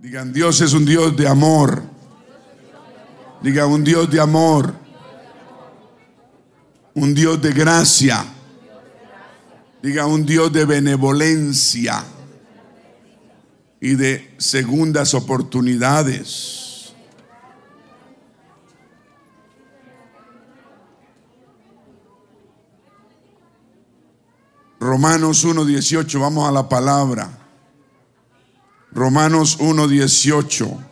Digan, Dios es un Dios de amor. Diga, un Dios de amor. Un Dios de gracia. Diga, un Dios de benevolencia y de segundas oportunidades. Romanos 1.18, vamos a la palabra. Romanos 1.18.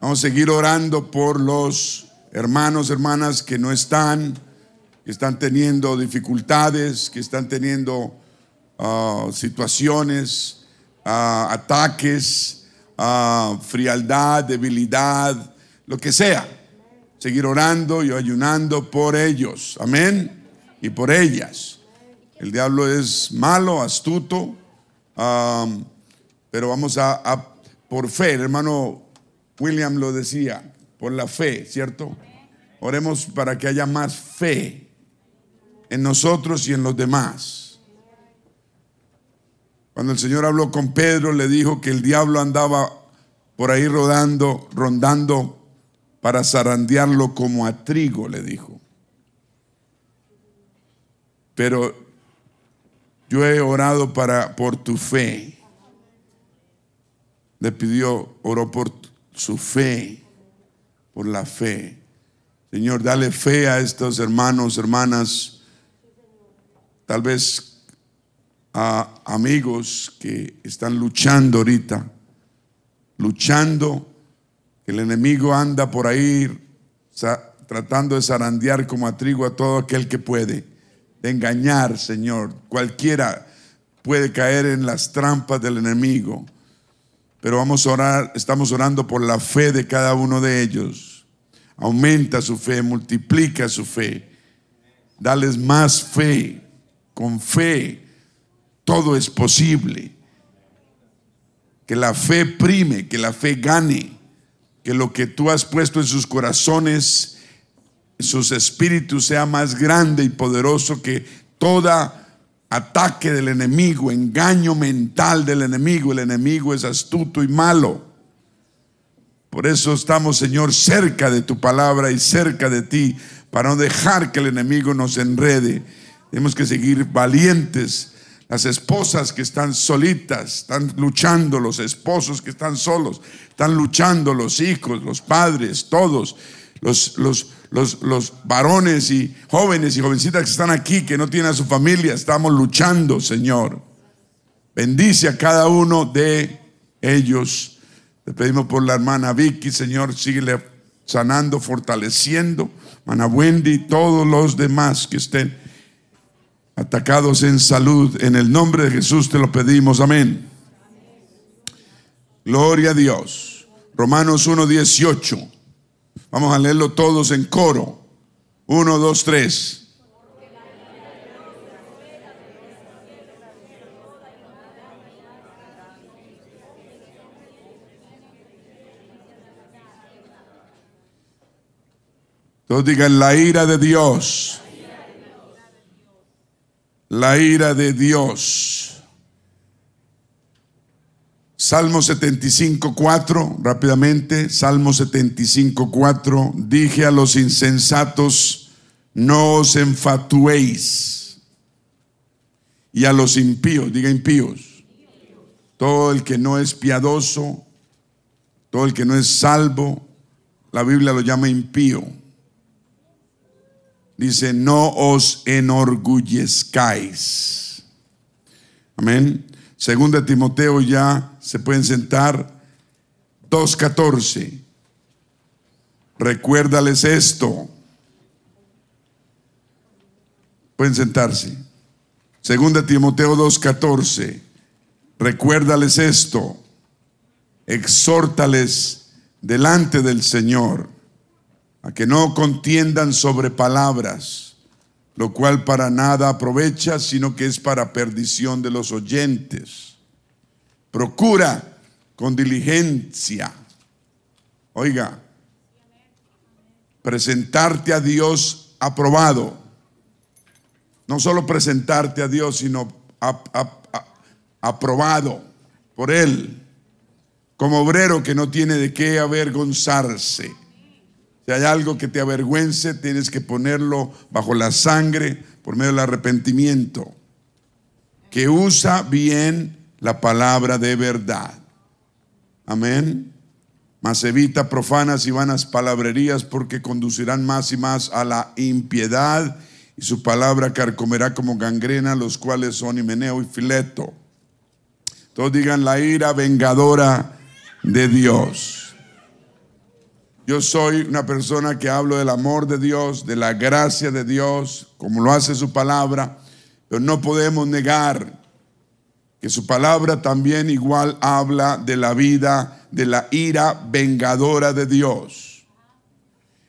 Vamos a seguir orando por los hermanos, hermanas que no están, que están teniendo dificultades, que están teniendo ah, situaciones, ah, ataques, ah, frialdad, debilidad, lo que sea. Seguir orando y ayunando por ellos. Amén. Y por ellas. El diablo es malo, astuto, pero vamos a, por fe, hermano William lo decía, por la fe, ¿cierto? Oremos para que haya más fe en nosotros y en los demás. Cuando el Señor habló con Pedro, le dijo que el diablo andaba por ahí rodando, rondando para zarandearlo como a trigo, le dijo. Pero yo he orado para por tu fe. Le pidió, oró por su fe, por la fe. Señor, dale fe a estos hermanos, hermanas, tal vez a amigos que están luchando ahorita, luchando, el enemigo anda por ahí tratando de zarandear como a trigo a todo aquel que puede, de engañar, Señor. Cualquiera puede caer en las trampas del enemigo. Pero vamos a orar, estamos orando por la fe de cada uno de ellos. Aumenta su fe, multiplica su fe. Dales más fe. Con fe todo es posible. Que la fe prime, que la fe gane. Que lo que tú has puesto en sus corazones, sus espíritus sea más grande y poderoso que toda ataque del enemigo, engaño mental del enemigo. El enemigo es astuto y malo. Por eso estamos, Señor, cerca de tu palabra y cerca de ti, para no dejar que el enemigo nos enrede. Tenemos que seguir valientes. Las esposas que están solitas, están luchando, los esposos que están solos, están luchando, los hijos, los padres, todos, los, los, los, varones y jóvenes y jovencitas que están aquí, que no tienen a su familia, estamos luchando, Señor. Bendice a cada uno de ellos. Le pedimos por la hermana Vicky, Señor, síguele sanando, fortaleciendo. Hermana Wendy y todos los demás que estén atacados en salud. En el nombre de Jesús te lo pedimos. Amén. Gloria a Dios. Romanos 1.18. Vamos a leerlo todos en coro. Uno, dos, tres. Todos digan la ira de Dios. La ira de Dios. Salmo 75, 4, rápidamente, Salmo 75, 4, dije a los insensatos, no os enfatuéis. Y a los impíos, diga impíos, todo el que no es piadoso, todo el que no es salvo, la Biblia lo llama impío. Dice, no os enorgullezcáis. Amén. Segunda Timoteo ya se pueden sentar. 2.14. Recuérdales esto. Pueden sentarse. Segunda Timoteo 2.14. Recuérdales esto. Exhórtales delante del Señor a que no contiendan sobre palabras lo cual para nada aprovecha, sino que es para perdición de los oyentes. Procura con diligencia, oiga, presentarte a Dios aprobado. No solo presentarte a Dios, sino aprobado por Él, como obrero que no tiene de qué avergonzarse. Si hay algo que te avergüence, tienes que ponerlo bajo la sangre por medio del arrepentimiento, que usa bien la palabra de verdad. Amén. Mas evita profanas y vanas palabrerías porque conducirán más y más a la impiedad y su palabra carcomerá como gangrena, los cuales son Himeneo y Fileto. Todos digan la ira vengadora de Dios. Yo soy una persona que hablo del amor de Dios, de la gracia de Dios, como lo hace su palabra, pero no podemos negar que su palabra también igual habla de la vida, de la ira vengadora de Dios.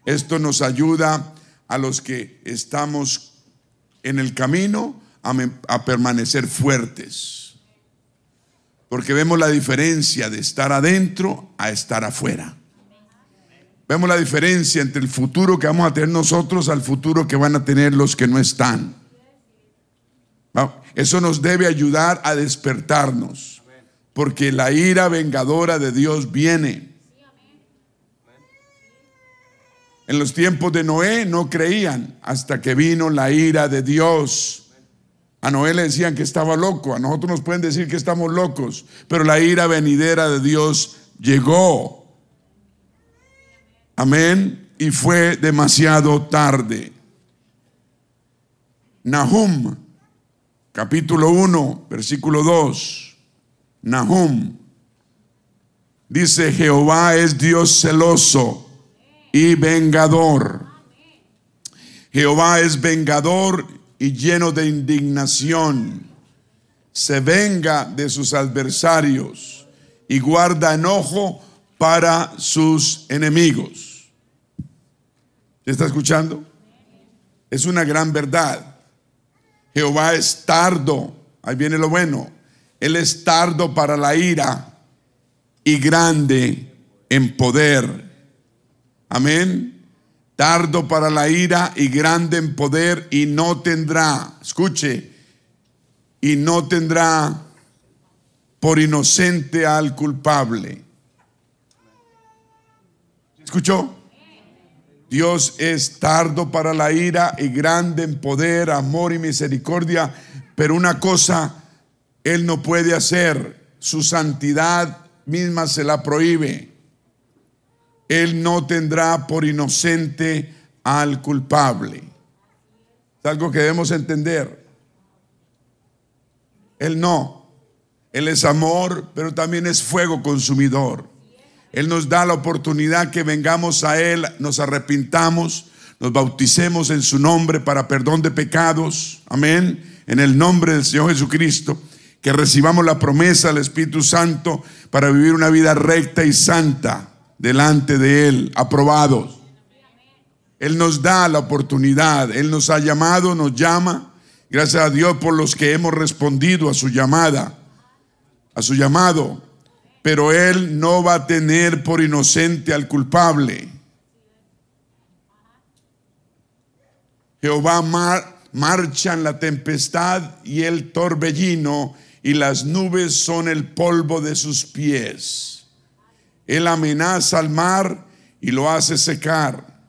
Esto nos ayuda a los que estamos en el camino a, permanecer fuertes. Porque vemos la diferencia de estar adentro a estar afuera. Vemos la diferencia entre el futuro que vamos a tener nosotros al futuro que van a tener los que no están. Eso nos debe ayudar a despertarnos, porque la ira vengadora de Dios viene. En los tiempos de Noé no creían hasta que vino la ira de Dios. A Noé le decían que estaba loco, a nosotros nos pueden decir que estamos locos, pero la ira venidera de Dios llegó. Amén. Y fue demasiado tarde. Nahum, capítulo 1, versículo 2. Nahum. Dice, Jehová es Dios celoso y vengador. Jehová es vengador y lleno de indignación. Se venga de sus adversarios y guarda enojo para sus enemigos. ¿Se está escuchando? Es una gran verdad. Jehová es tardo, ahí viene lo bueno. Él es tardo para la ira y grande en poder Amén. Tardo para la ira y grande en poder y no tendrá, escuche, y no tendrá por inocente al culpable. ¿Escuchó? Dios es tardo para la ira y grande en poder, amor y misericordia, pero una cosa Él no puede hacer, su santidad misma se la prohíbe. Él no tendrá por inocente al culpable. Es algo que debemos entender. Él no. Él es amor, pero también es fuego consumidor. Él nos da la oportunidad que vengamos a Él, nos arrepintamos, nos bauticemos en su nombre para perdón de pecados. Amén. En el nombre del Señor Jesucristo. Que recibamos la promesa del Espíritu Santo para vivir una vida recta y santa delante de Él, aprobados. Él nos da la oportunidad, Él nos ha llamado, nos llama. Gracias a Dios por los que hemos respondido a su llamada, a su llamado. Pero Él no va a tener por inocente al culpable. Jehová marcha en la tempestad y el torbellino y las nubes son el polvo de sus pies. Él amenaza al mar y lo hace secar.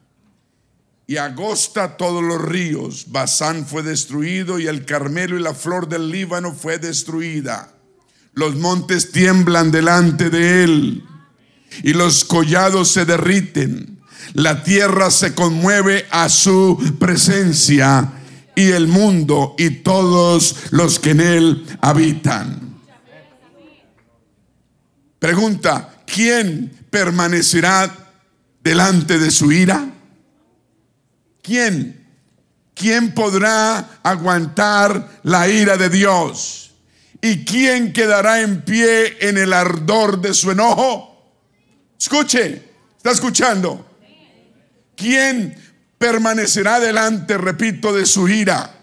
Y agosta todos los ríos. Basán fue destruido y el Carmelo y la flor del Líbano fue destruida. Los montes tiemblan delante de él y los collados se derriten. La tierra se conmueve a su presencia y el mundo y todos los que en él habitan. Pregunta, ¿quién permanecerá delante de su ira? ¿Quién? ¿Quién podrá aguantar la ira de Dios? ¿Y quién quedará en pie en el ardor de su enojo? Escuche, ¿está escuchando? ¿Quién permanecerá delante, repito, de su ira?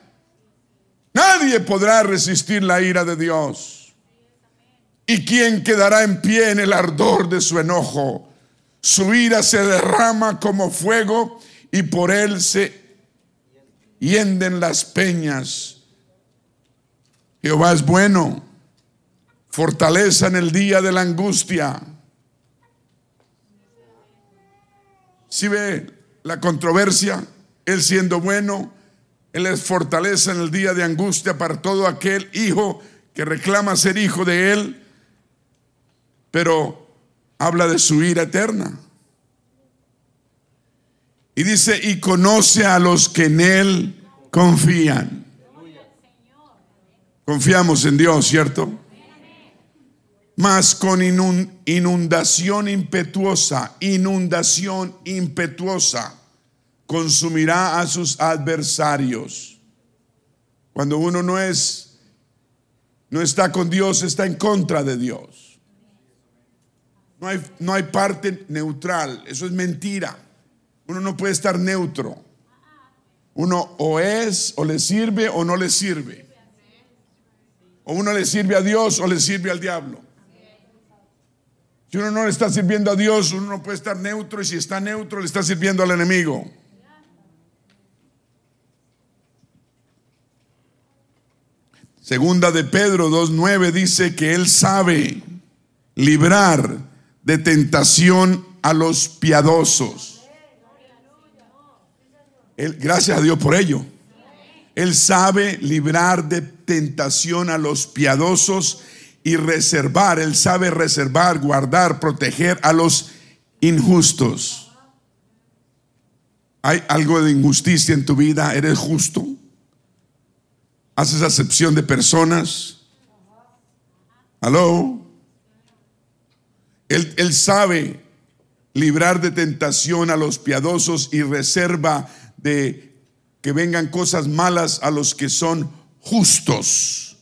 Nadie podrá resistir la ira de Dios. ¿Y quién quedará en pie en el ardor de su enojo? Su ira se derrama como fuego y por él se hienden las peñas. Jehová es bueno, fortaleza en el día de la angustia. Si ve la controversia, Él siendo bueno, Él es fortaleza en el día de angustia para todo aquel hijo que reclama ser hijo de Él, pero habla de su ira eterna. Y dice, y conoce a los que en Él confían. Confiamos en Dios, ¿cierto? Mas con inundación impetuosa, inundación impetuosa, consumirá a sus adversarios. Cuando uno no es, no está con Dios, está en contra de Dios. No hay, no hay parte neutral, eso es mentira. Uno no puede estar neutro. Uno o es, o le sirve, o no le sirve. O uno le sirve a Dios o le sirve al diablo. Si uno no le está sirviendo a Dios, uno no puede estar neutro y si está neutro le está sirviendo al enemigo. Segunda de Pedro 2.9 dice que Él sabe librar de tentación a los piadosos. gracias a Dios por ello. Él sabe librar de tentación a los piadosos y reservar, Él sabe reservar, guardar, proteger a los injustos. ¿Hay algo de injusticia en tu vida? ¿Eres justo? ¿Haces acepción de personas? ¿Aló? Él, él sabe librar de tentación a los piadosos y reserva de que vengan cosas malas a los que son justos.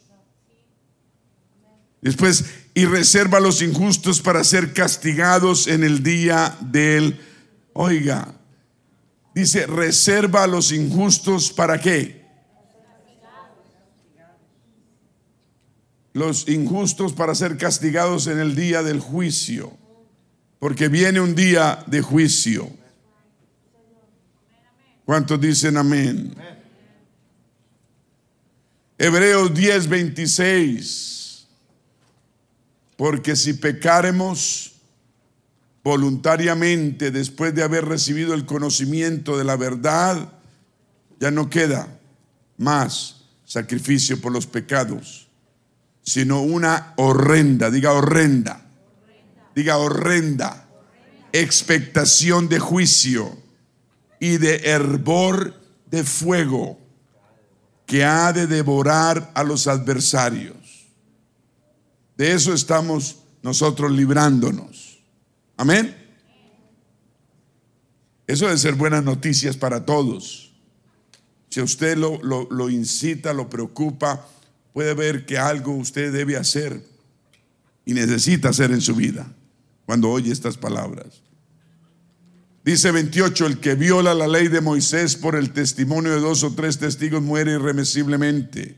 Después, y reserva a los injustos para ser castigados en el día del, oiga, dice, reserva a los injustos para qué? Los injustos para ser castigados en el día del juicio, porque viene un día de juicio. ¿Cuántos dicen amén? Hebreos 10, 26. Porque si pecaremos voluntariamente después de haber recibido el conocimiento de la verdad, ya no queda más sacrificio por los pecados, sino una horrenda, diga horrenda, diga horrenda, expectación de juicio y de hervor de fuego que ha de devorar a los adversarios. De eso estamos nosotros librándonos. Amén. Eso debe ser buenas noticias para todos. Si usted lo, lo, lo incita, lo preocupa, puede ver que algo usted debe hacer y necesita hacer en su vida cuando oye estas palabras. Dice 28, el que viola la ley de Moisés por el testimonio de dos o tres testigos muere irremisiblemente.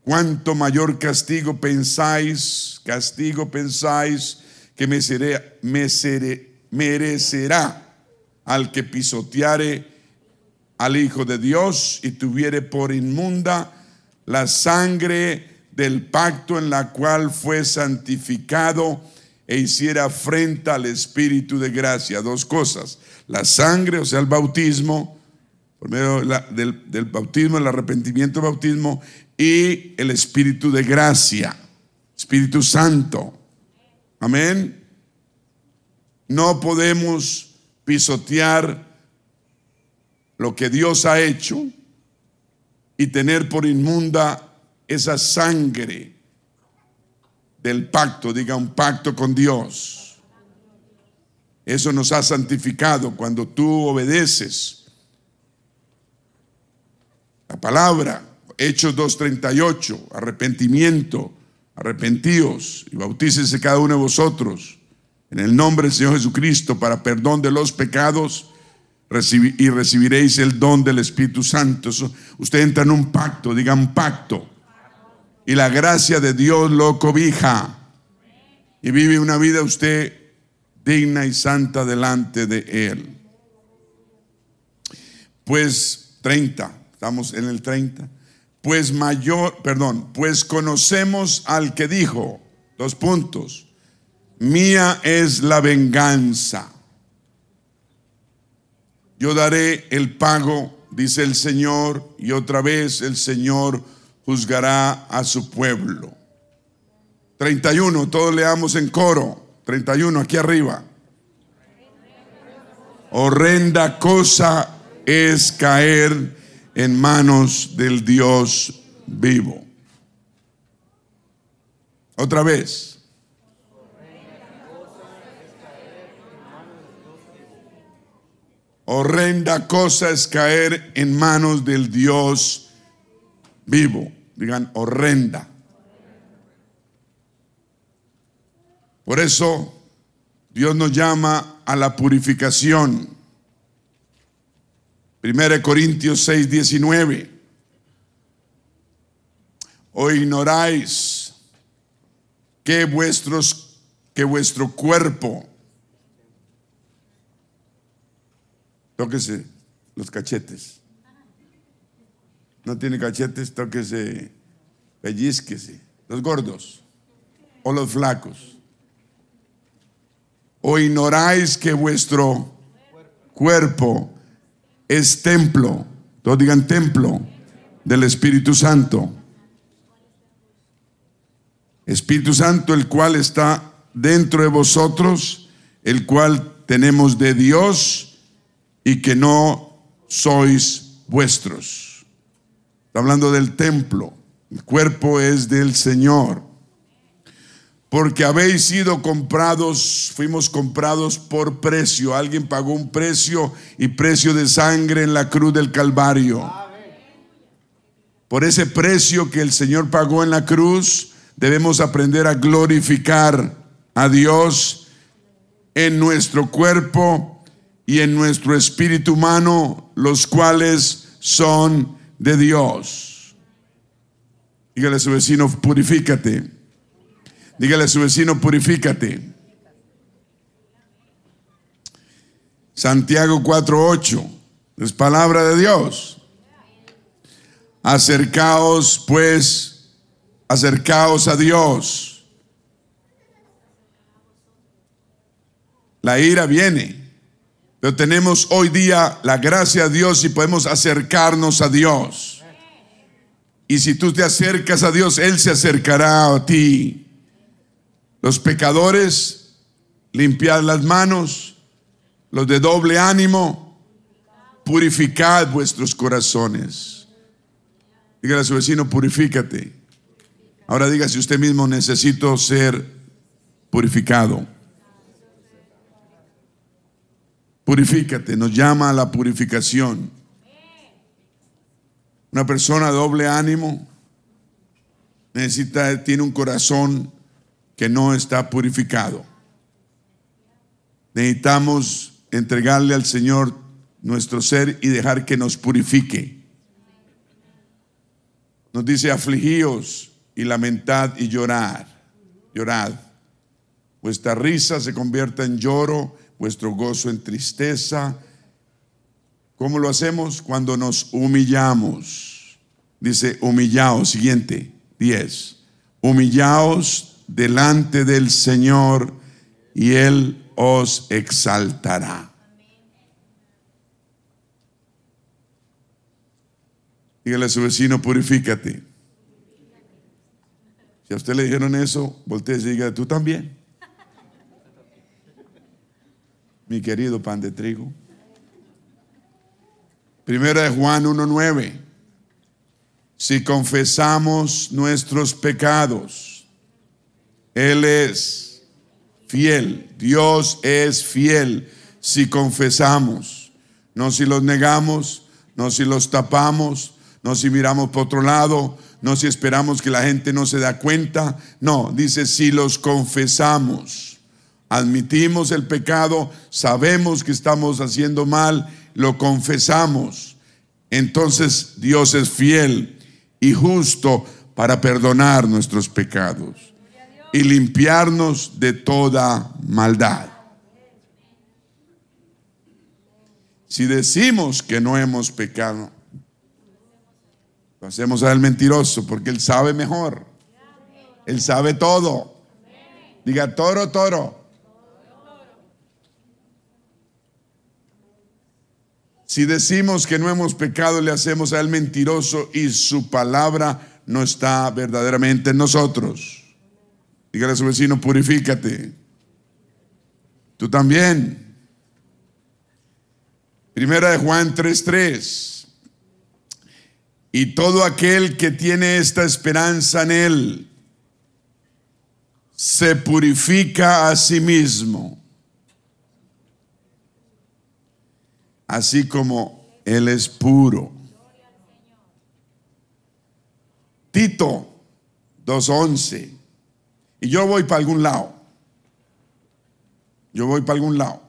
¿Cuánto mayor castigo pensáis, castigo pensáis que merecerá al que pisoteare al Hijo de Dios y tuviere por inmunda la sangre del pacto en la cual fue santificado e hiciera afrenta al Espíritu de gracia. Dos cosas, la sangre, o sea, el bautismo, por medio del, bautismo, el arrepentimiento bautismo, y el Espíritu de gracia, Espíritu Santo. Amén. No podemos pisotear lo que Dios ha hecho y tener por inmunda esa sangre del pacto, diga un pacto con Dios. Eso nos ha santificado cuando tú obedeces. La palabra, Hechos 2.38, arrepentimiento, arrepentíos y bautícese cada uno de vosotros en el nombre del Señor Jesucristo para perdón de los pecados y recibiréis el don del Espíritu Santo. usted entra en un pacto, diga un pacto. Y la gracia de Dios lo cobija. Y vive una vida usted digna y santa delante de Él. Pues 30, estamos en el 30. pues mayor, perdón, pues conocemos al que dijo, dos puntos, mía es la venganza. Yo daré el pago, dice el Señor, y otra vez el Señor juzgará a su pueblo. 31, todos leamos en coro. 31, aquí arriba. Horrenda cosa es caer en manos del Dios vivo. Otra vez. Horrenda cosa es caer en manos del Dios vivo. Digan, horrenda. Por eso Dios nos llama a la purificación. 1 Corintios 6, 19. O ignoráis que vuestros que vuestro cuerpo tóquese los cachetes. No tiene cachetes, tóquese, pellizquese. Los gordos o los flacos. O ignoráis que vuestro cuerpo es templo, todos digan templo del Espíritu Santo. Espíritu Santo, el cual está dentro de vosotros, el cual tenemos de Dios y que no sois vuestros. Está hablando del templo. El cuerpo es del Señor porque habéis sido comprados, fuimos comprados por precio. Alguien pagó un precio y precio de sangre en la cruz del Calvario. Por ese precio que el Señor pagó en la cruz, debemos aprender a glorificar a Dios en nuestro cuerpo y en nuestro espíritu humano, los cuales son de Dios. Dígale a su vecino, purifícate. Dígale a su vecino, purifícate. Santiago 4:8 es palabra de Dios. Acercaos pues, acercaos a Dios. La ira viene, pero tenemos hoy día la gracia de Dios y podemos acercarnos a Dios. Y si tú te acercas a Dios, Él se acercará a ti. Los pecadores, limpiad las manos. Los de doble ánimo, purificad vuestros corazones. Dígale a su vecino, purifícate. Ahora diga si usted mismo necesito ser purificado. Purifícate, nos llama a la purificación. Una persona de doble ánimo necesita, tiene un corazón que no está purificado. Necesitamos entregarle al Señor nuestro ser y dejar que nos purifique. Nos dice afligíos y lamentad y llorar. Llorad. Vuestra risa se convierta en lloro, vuestro gozo en tristeza. ¿Cómo lo hacemos? Cuando nos humillamos. Dice, humillaos. Siguiente, 10. Humillaos delante del Señor y Él os exaltará. Dígale a su vecino, purifícate. Si a usted le dijeron eso, voltee y diga, tú también. Mi querido pan de trigo. Primera de Juan 1.9. Si confesamos nuestros pecados, él es fiel, Dios es fiel si confesamos, no si los negamos, no si los tapamos, no si miramos por otro lado, no si esperamos que la gente no se da cuenta, no, dice si los confesamos, admitimos el pecado, sabemos que estamos haciendo mal, lo confesamos, entonces Dios es fiel y justo para perdonar nuestros pecados y limpiarnos de toda maldad. Si decimos que no hemos pecado, Lo hacemos a él mentiroso porque él sabe mejor. Él sabe todo. Diga toro, toro. Si decimos que no hemos pecado, le hacemos a él mentiroso y su palabra no está verdaderamente en nosotros. Dígale a su vecino, purifícate. Tú también. Primera de Juan 3:3. Y todo aquel que tiene esta esperanza en él se purifica a sí mismo, así como él es puro. Tito 2.11. Y yo voy para algún lado. Yo voy para algún lado.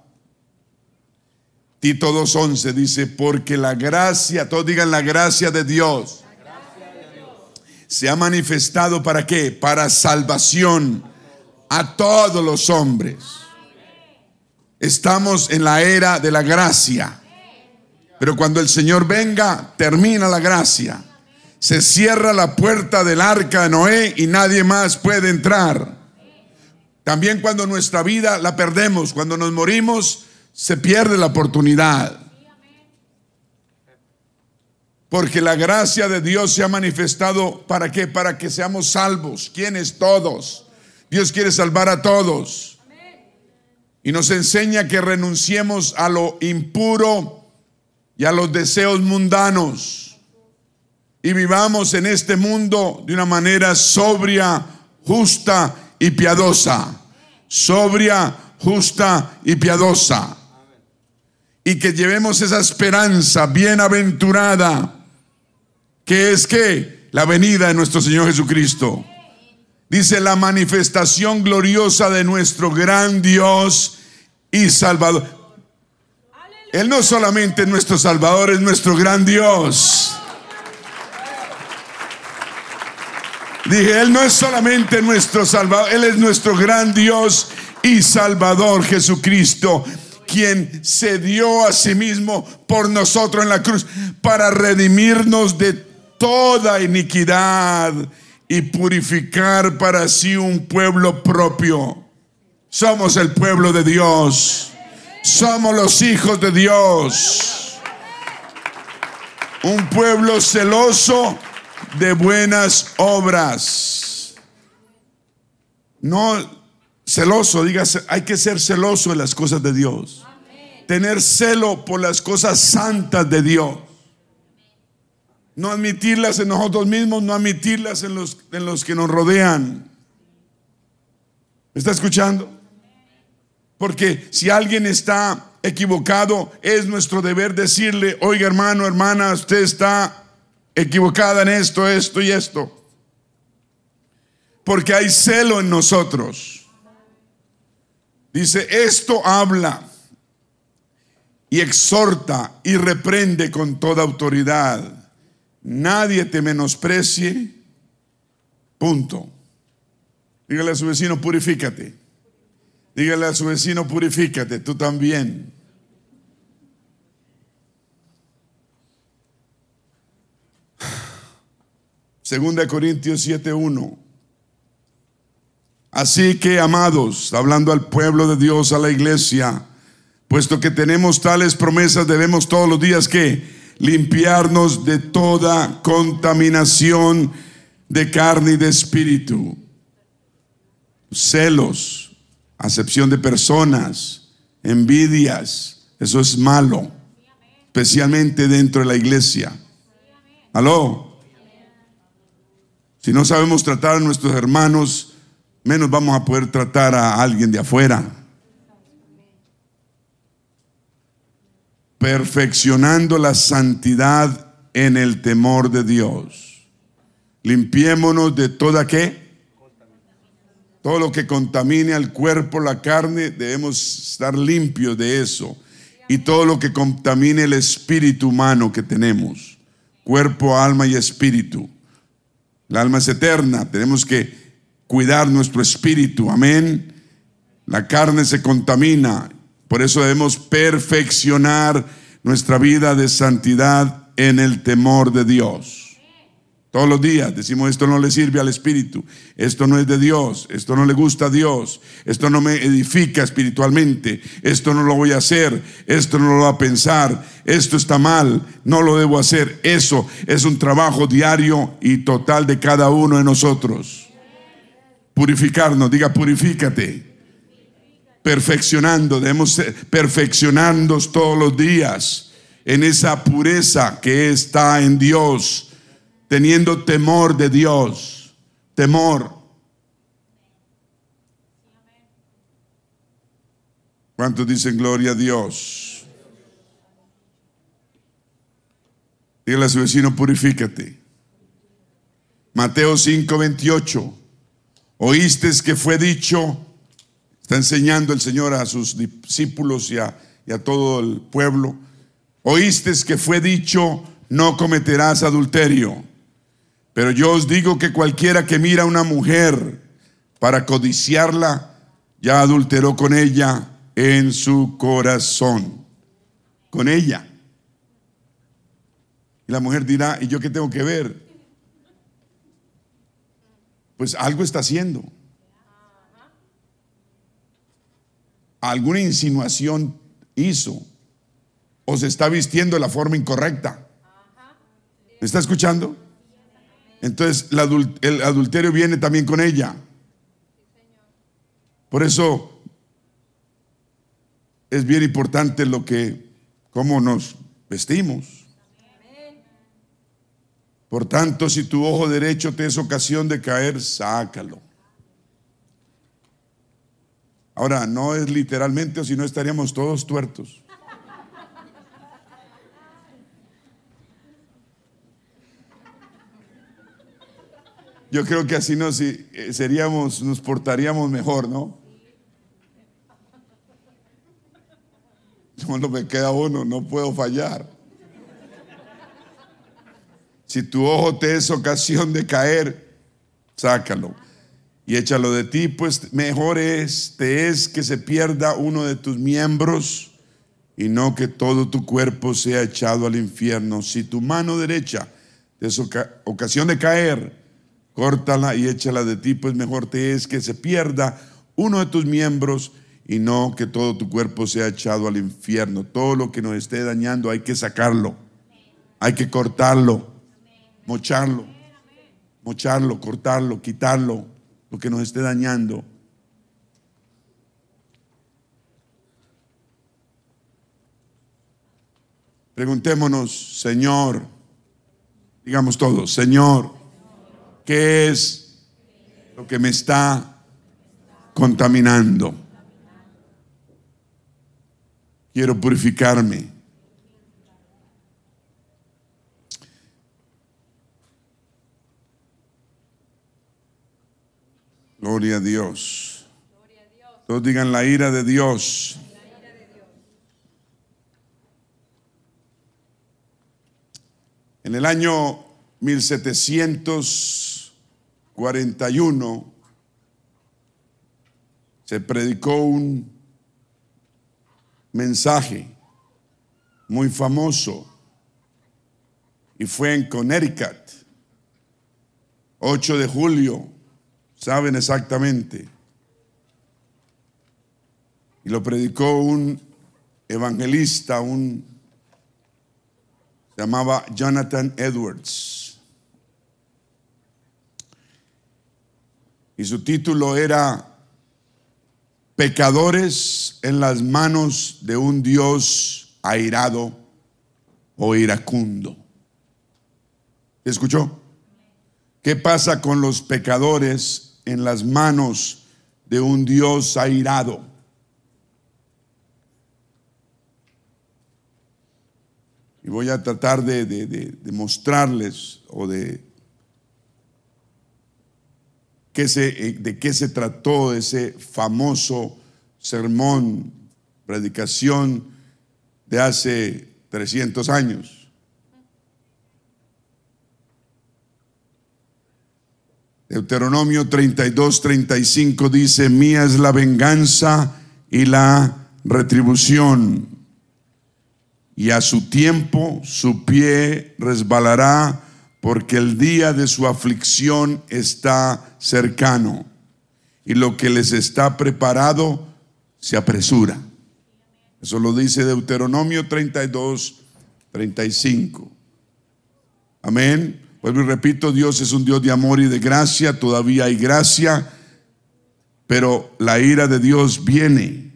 Tito 2.11 dice, porque la gracia, todos digan la gracia de Dios, se ha manifestado para qué? Para salvación a todos los hombres. Estamos en la era de la gracia. Pero cuando el Señor venga, termina la gracia se cierra la puerta del arca de Noé y nadie más puede entrar. También cuando nuestra vida la perdemos, cuando nos morimos, se pierde la oportunidad. Porque la gracia de Dios se ha manifestado para qué? Para que seamos salvos. ¿Quiénes? Todos. Dios quiere salvar a todos. Y nos enseña que renunciemos a lo impuro y a los deseos mundanos y vivamos en este mundo de una manera sobria, justa y piadosa. Sobria, justa y piadosa. Y que llevemos esa esperanza bienaventurada, que es que la venida de nuestro Señor Jesucristo. Dice la manifestación gloriosa de nuestro gran Dios y Salvador. Él no solamente es nuestro Salvador, es nuestro gran Dios. Dije, Él no es solamente nuestro Salvador, Él es nuestro gran Dios y Salvador Jesucristo, quien se dio a sí mismo por nosotros en la cruz para redimirnos de toda iniquidad y purificar para sí un pueblo propio. Somos el pueblo de Dios. Somos los hijos de Dios. Un pueblo celoso de buenas obras. No celoso, dígase, hay que ser celoso de las cosas de Dios. Tener celo por las cosas santas de Dios. No admitirlas en nosotros mismos, no admitirlas en los, en los que nos rodean. ¿Me está escuchando? Porque si alguien está equivocado, es nuestro deber decirle, oiga hermano, hermana, usted está equivocada en esto, esto y esto. Porque hay celo en nosotros. Dice, esto habla y exhorta y reprende con toda autoridad. Nadie te menosprecie. Punto. Dígale a su vecino, purifícate. Dígale a su vecino, purifícate, tú también. Segunda Corintios 7:1. Así que, amados, hablando al pueblo de Dios, a la iglesia, puesto que tenemos tales promesas, debemos todos los días que limpiarnos de toda contaminación de carne y de espíritu. Celos, acepción de personas, envidias, eso es malo, especialmente dentro de la iglesia. Aló. Si no sabemos tratar a nuestros hermanos, menos vamos a poder tratar a alguien de afuera. Perfeccionando la santidad en el temor de Dios. Limpiémonos de toda qué? Todo lo que contamine al cuerpo, la carne, debemos estar limpios de eso. Y todo lo que contamine el espíritu humano que tenemos. Cuerpo, alma y espíritu. El alma es eterna, tenemos que cuidar nuestro espíritu, amén. La carne se contamina, por eso debemos perfeccionar nuestra vida de santidad en el temor de Dios. Todos los días decimos, esto no le sirve al Espíritu, esto no es de Dios, esto no le gusta a Dios, esto no me edifica espiritualmente, esto no lo voy a hacer, esto no lo voy a pensar, esto está mal, no lo debo hacer. Eso es un trabajo diario y total de cada uno de nosotros. Purificarnos, diga purifícate. Perfeccionando, debemos perfeccionarnos todos los días en esa pureza que está en Dios teniendo temor de Dios, temor. ¿Cuántos dicen gloria a Dios? Dígale a su vecino, purifícate. Mateo 5, 28. Oíste que fue dicho, está enseñando el Señor a sus discípulos y a, y a todo el pueblo. Oíste que fue dicho, no cometerás adulterio. Pero yo os digo que cualquiera que mira a una mujer para codiciarla, ya adulteró con ella en su corazón. Con ella. Y la mujer dirá, ¿y yo qué tengo que ver? Pues algo está haciendo. Alguna insinuación hizo. O se está vistiendo de la forma incorrecta. ¿Me está escuchando? Entonces el adulterio viene también con ella. Por eso es bien importante lo que, cómo nos vestimos. Por tanto, si tu ojo derecho te es ocasión de caer, sácalo. Ahora, no es literalmente, o si no estaríamos todos tuertos. Yo creo que así nos eh, seríamos, nos portaríamos mejor, ¿no? No me queda uno, no puedo fallar. Si tu ojo te es ocasión de caer, sácalo y échalo de ti, pues mejor es, es que se pierda uno de tus miembros y no que todo tu cuerpo sea echado al infierno. Si tu mano derecha te es ocasión de caer, córtala y échala de ti, pues mejor te es que se pierda uno de tus miembros y no que todo tu cuerpo sea echado al infierno. Todo lo que nos esté dañando hay que sacarlo, hay que cortarlo, mocharlo, mocharlo, cortarlo, quitarlo, lo que nos esté dañando. Preguntémonos, Señor, digamos todos, Señor, ¿Qué es lo que me está contaminando? Quiero purificarme. Gloria a Dios. Todos digan la ira de Dios. En el año 1700 41 se predicó un mensaje muy famoso y fue en Connecticut, 8 de julio, saben exactamente. Y lo predicó un evangelista, un se llamaba Jonathan Edwards. Y su título era Pecadores en las manos de un Dios airado o iracundo. ¿Escuchó? ¿Qué pasa con los pecadores en las manos de un Dios airado? Y voy a tratar de, de mostrarles o de se, de qué se trató ese famoso sermón, predicación de hace 300 años. Deuteronomio 32, 35 dice, mía es la venganza y la retribución, y a su tiempo su pie resbalará porque el día de su aflicción está cercano y lo que les está preparado se apresura. Eso lo dice Deuteronomio 32, 35. Amén. Vuelvo y repito, Dios es un Dios de amor y de gracia, todavía hay gracia, pero la ira de Dios viene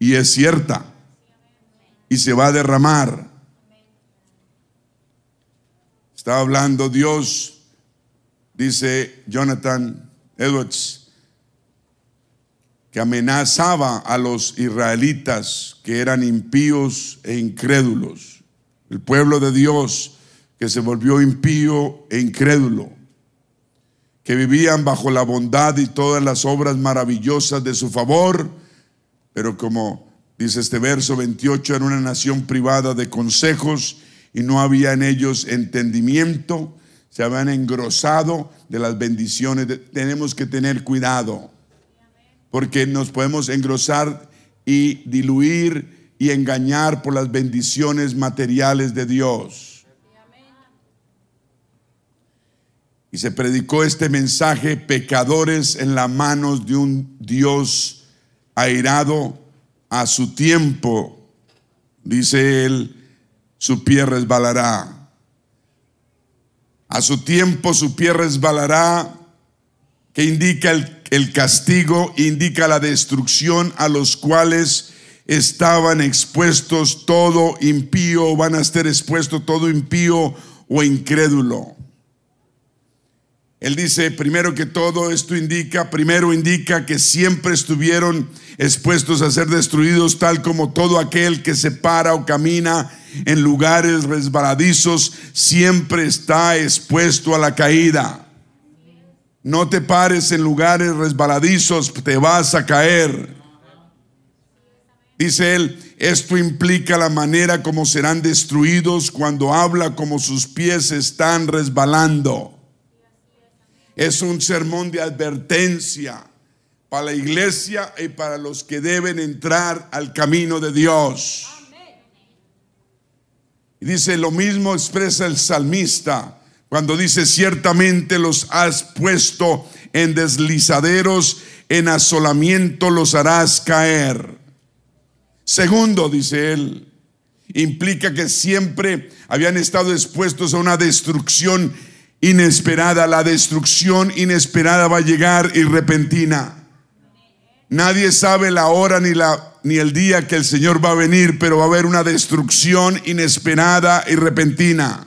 y es cierta y se va a derramar. Estaba hablando Dios, dice Jonathan Edwards, que amenazaba a los israelitas que eran impíos e incrédulos. El pueblo de Dios que se volvió impío e incrédulo, que vivían bajo la bondad y todas las obras maravillosas de su favor, pero como dice este verso 28, era una nación privada de consejos y no había en ellos entendimiento, se habían engrosado de las bendiciones. tenemos que tener cuidado, porque nos podemos engrosar y diluir y engañar por las bendiciones materiales de Dios. Y se predicó este mensaje, pecadores en las manos de un Dios airado a su tiempo, dice él, su pie resbalará. A su tiempo su pie resbalará, que indica el, el castigo, indica la destrucción a los cuales estaban expuestos todo impío, van a estar expuestos todo impío o incrédulo. Él dice, primero que todo, esto indica, primero indica que siempre estuvieron expuestos a ser destruidos, tal como todo aquel que se para o camina en lugares resbaladizos, siempre está expuesto a la caída. No te pares en lugares resbaladizos, te vas a caer. Dice él, esto implica la manera como serán destruidos cuando habla como sus pies están resbalando es un sermón de advertencia para la iglesia y para los que deben entrar al camino de Dios. Y dice, lo mismo expresa el salmista cuando dice, ciertamente los has puesto en deslizaderos, en asolamiento los harás caer. Segundo, dice él, implica que siempre habían estado expuestos a una destrucción inesperada, la destrucción inesperada va a llegar y repentina. Nadie sabe la hora ni, la, ni el día que el Señor va a venir, pero va a haber una destrucción inesperada y repentina.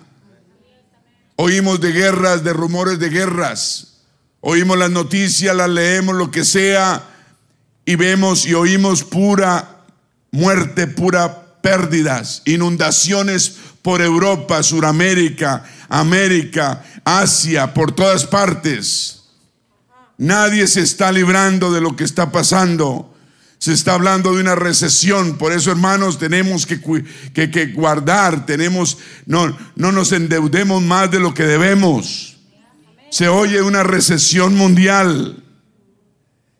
Oímos de guerras, de rumores de guerras. Oímos las noticias, las leemos, lo que sea, y vemos y oímos pura muerte, pura pérdidas, inundaciones por Europa, Suramérica, América, Asia, por todas partes. Nadie se está librando de lo que está pasando. Se está hablando de una recesión. Por eso, hermanos, tenemos que, que, guardar. Tenemos, no, no nos endeudemos más de lo que debemos. Se oye una recesión mundial.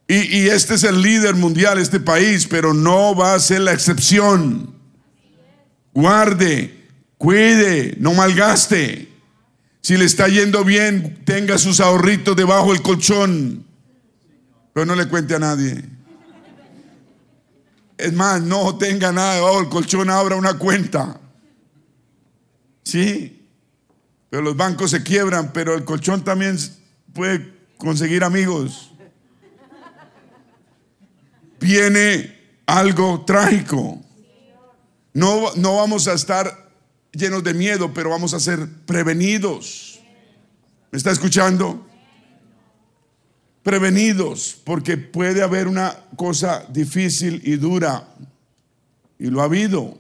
Y, y este es el líder mundial, este país, pero no va a ser la excepción. Guarde, cuide, no malgaste. Si le está yendo bien, tenga sus ahorritos debajo del colchón. Pero no le cuente a nadie. Es más, no tenga nada debajo del colchón, abra una cuenta. Sí, pero los bancos se quiebran, pero el colchón también puede conseguir amigos. Viene algo trágico. No, no vamos a estar llenos de miedo, pero vamos a ser prevenidos. ¿Me está escuchando? Prevenidos, porque puede haber una cosa difícil y dura, y lo ha habido.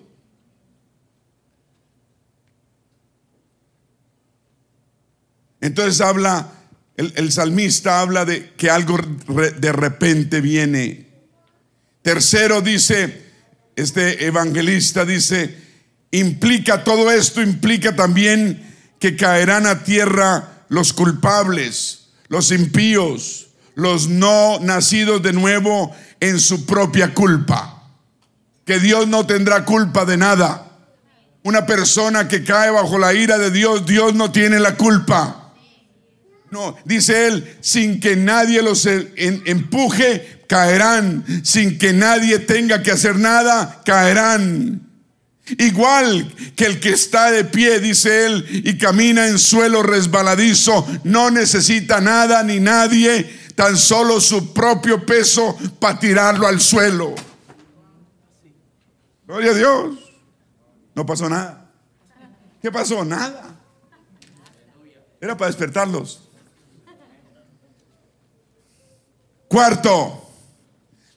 Entonces habla, el, salmista habla de que algo de repente viene. Tercero dice, este evangelista dice, implica todo esto, implica también que caerán a tierra los culpables, los impíos, los no nacidos de nuevo en su propia culpa. Que Dios no tendrá culpa de nada. Una persona que cae bajo la ira de Dios, Dios no tiene la culpa. No, dice él, sin que nadie los empuje, caerán. Sin que nadie tenga que hacer nada, caerán. Igual que el que está de pie, dice él, y camina en suelo resbaladizo, no necesita nada ni nadie, tan solo su propio peso para tirarlo al suelo. Gloria a Dios. No pasó nada. ¿Qué pasó? Nada. Era para despertarlos. Cuarto,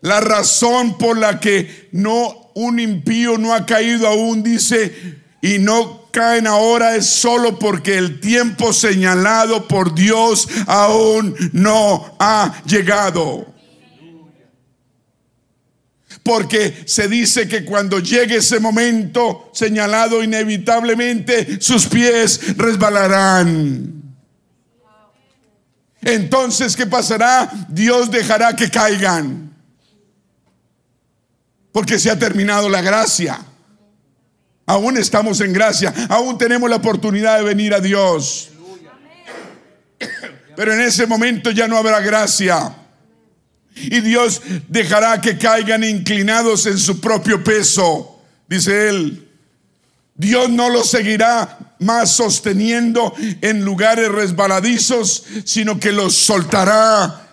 la razón por la que no un impío no ha caído aún, dice, y no caen ahora es solo porque el tiempo señalado por Dios aún no ha llegado. Porque se dice que cuando llegue ese momento señalado inevitablemente sus pies resbalarán. Entonces, ¿qué pasará? Dios dejará que caigan. Porque se ha terminado la gracia. Aún estamos en gracia. Aún tenemos la oportunidad de venir a Dios. Pero en ese momento ya no habrá gracia. Y Dios dejará que caigan inclinados en su propio peso. Dice él. Dios no los seguirá más sosteniendo en lugares resbaladizos, sino que los soltará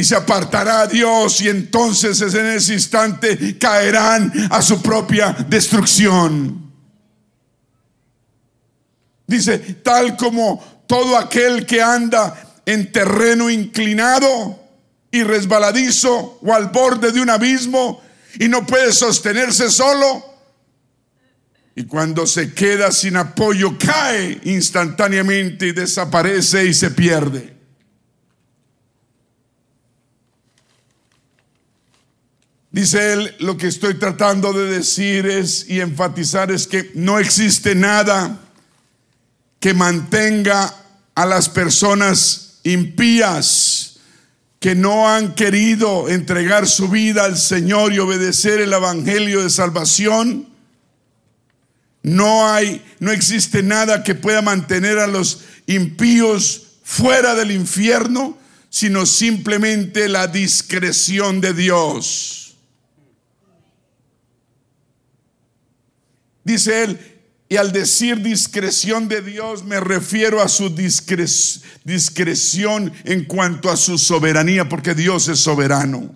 y se apartará a Dios y entonces en ese instante caerán a su propia destrucción. Dice, tal como todo aquel que anda en terreno inclinado y resbaladizo o al borde de un abismo y no puede sostenerse solo. Y cuando se queda sin apoyo, cae instantáneamente y desaparece y se pierde. Dice él, lo que estoy tratando de decir es y enfatizar es que no existe nada que mantenga a las personas impías que no han querido entregar su vida al Señor y obedecer el evangelio de salvación. No hay, no existe nada que pueda mantener a los impíos fuera del infierno, sino simplemente la discreción de Dios. Dice él, y al decir discreción de Dios me refiero a su discreción en cuanto a su soberanía, porque Dios es soberano.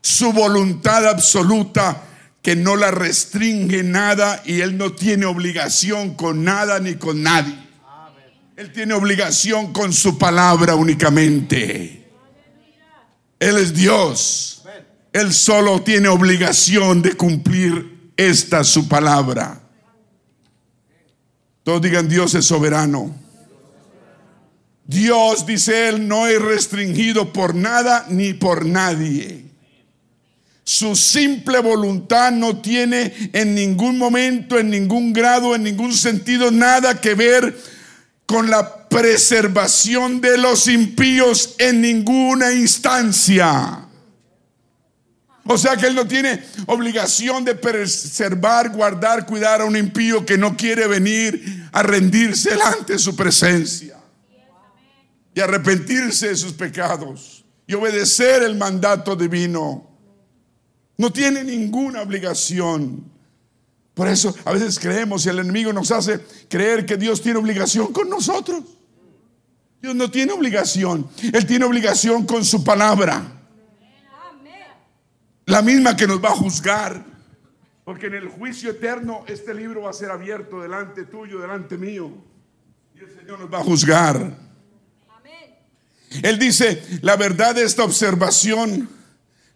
Su voluntad absoluta que no la restringe nada y Él no tiene obligación con nada ni con nadie. Él tiene obligación con su palabra únicamente. Él es Dios. Él solo tiene obligación de cumplir esta su palabra. Todos digan, Dios es soberano. Dios, dice él, no es restringido por nada ni por nadie. Su simple voluntad no tiene en ningún momento, en ningún grado, en ningún sentido nada que ver con la preservación de los impíos en ninguna instancia. O sea que Él no tiene obligación de preservar, guardar, cuidar a un impío que no quiere venir a rendirse delante de su presencia y arrepentirse de sus pecados y obedecer el mandato divino. No tiene ninguna obligación. Por eso a veces creemos y el enemigo nos hace creer que Dios tiene obligación con nosotros. Dios no tiene obligación. Él tiene obligación con su palabra. La misma que nos va a juzgar. Porque en el juicio eterno este libro va a ser abierto delante tuyo, delante mío. Y el Señor nos va a juzgar. Él dice, la verdad de esta observación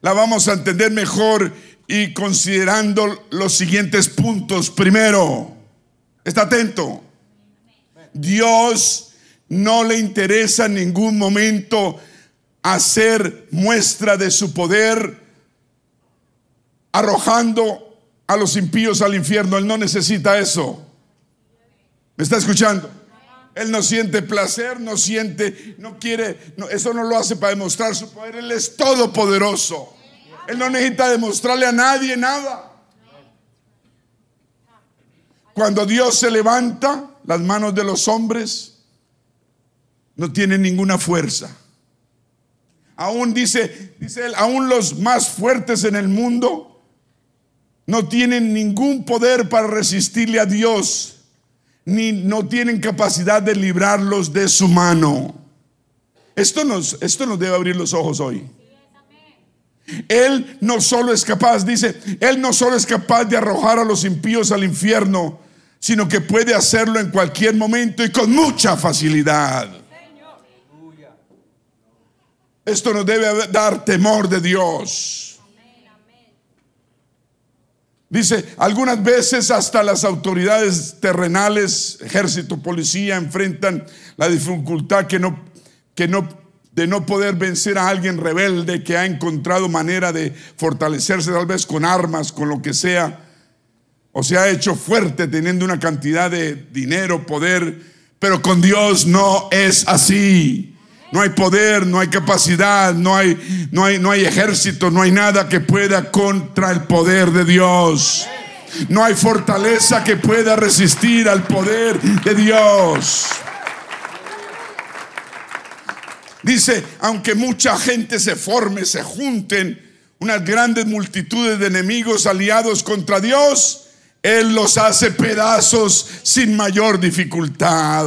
la vamos a entender mejor y considerando los siguientes puntos. Primero, está atento. Dios no le interesa en ningún momento hacer muestra de su poder arrojando a los impíos al infierno. Él no necesita eso. ¿Me está escuchando? Él no siente placer, no siente, no quiere, eso no lo hace para demostrar su poder. Él es todopoderoso. Él no necesita demostrarle a nadie nada. Cuando Dios se levanta, las manos de los hombres no tienen ninguna fuerza. Aún dice, dice él, aún los más fuertes en el mundo no tienen ningún poder para resistirle a Dios, ni no tienen capacidad de librarlos de su mano. Esto nos, esto nos debe abrir los ojos hoy. Él no solo es capaz, dice, Él no solo es capaz de arrojar a los impíos al infierno, sino que puede hacerlo en cualquier momento y con mucha facilidad. Esto nos debe dar temor de Dios. Dice, algunas veces hasta las autoridades terrenales, ejército, policía, enfrentan la dificultad que no, que no, de no poder vencer a alguien rebelde que ha encontrado manera de fortalecerse tal vez con armas, con lo que sea, o se ha hecho fuerte teniendo una cantidad de dinero, poder, pero con Dios no es así. No hay poder, no hay capacidad, no hay, no hay, no hay ejército, no hay nada que pueda contra el poder de Dios. No hay fortaleza que pueda resistir al poder de Dios. Dice, aunque mucha gente se forme, se junten, unas grandes multitudes de enemigos aliados contra Dios, Él los hace pedazos sin mayor dificultad.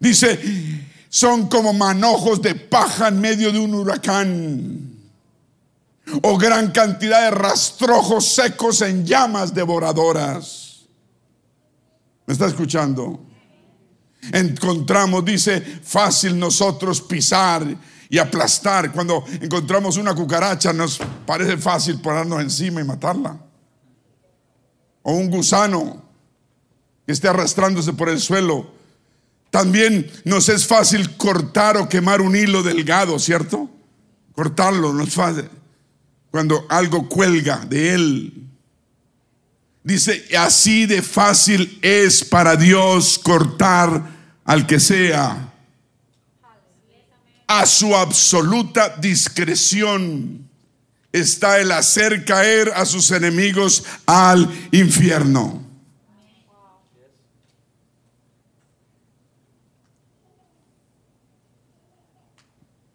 Dice, son como manojos de paja en medio de un huracán. O gran cantidad de rastrojos secos en llamas devoradoras. ¿Me está escuchando? Encontramos, dice, fácil nosotros pisar y aplastar. Cuando encontramos una cucaracha nos parece fácil ponernos encima y matarla. O un gusano que esté arrastrándose por el suelo también nos es fácil cortar o quemar un hilo delgado, ¿cierto? Cortarlo no es fácil. Cuando algo cuelga de él. Dice, así de fácil es para Dios cortar al que sea. A su absoluta discreción está el hacer caer a sus enemigos al infierno.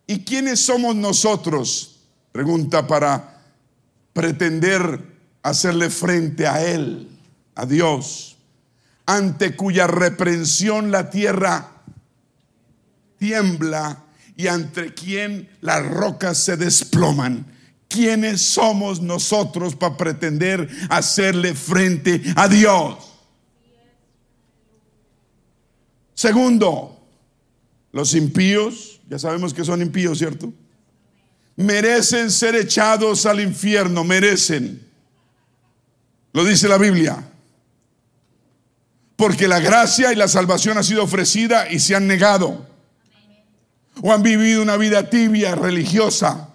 ¿Y quiénes somos nosotros? Pregunta para pretender hacerle frente a Él, a Dios, ante cuya reprensión la tierra tiembla y ante quien las rocas se desploman. ¿Quiénes somos nosotros para pretender hacerle frente a Dios? Segundo, los impíos ya sabemos que son impíos, ¿cierto? Merecen ser echados al infierno, merecen. Lo dice la Biblia. Porque la gracia y la salvación ha sido ofrecida y se han negado. O han vivido una vida tibia, religiosa.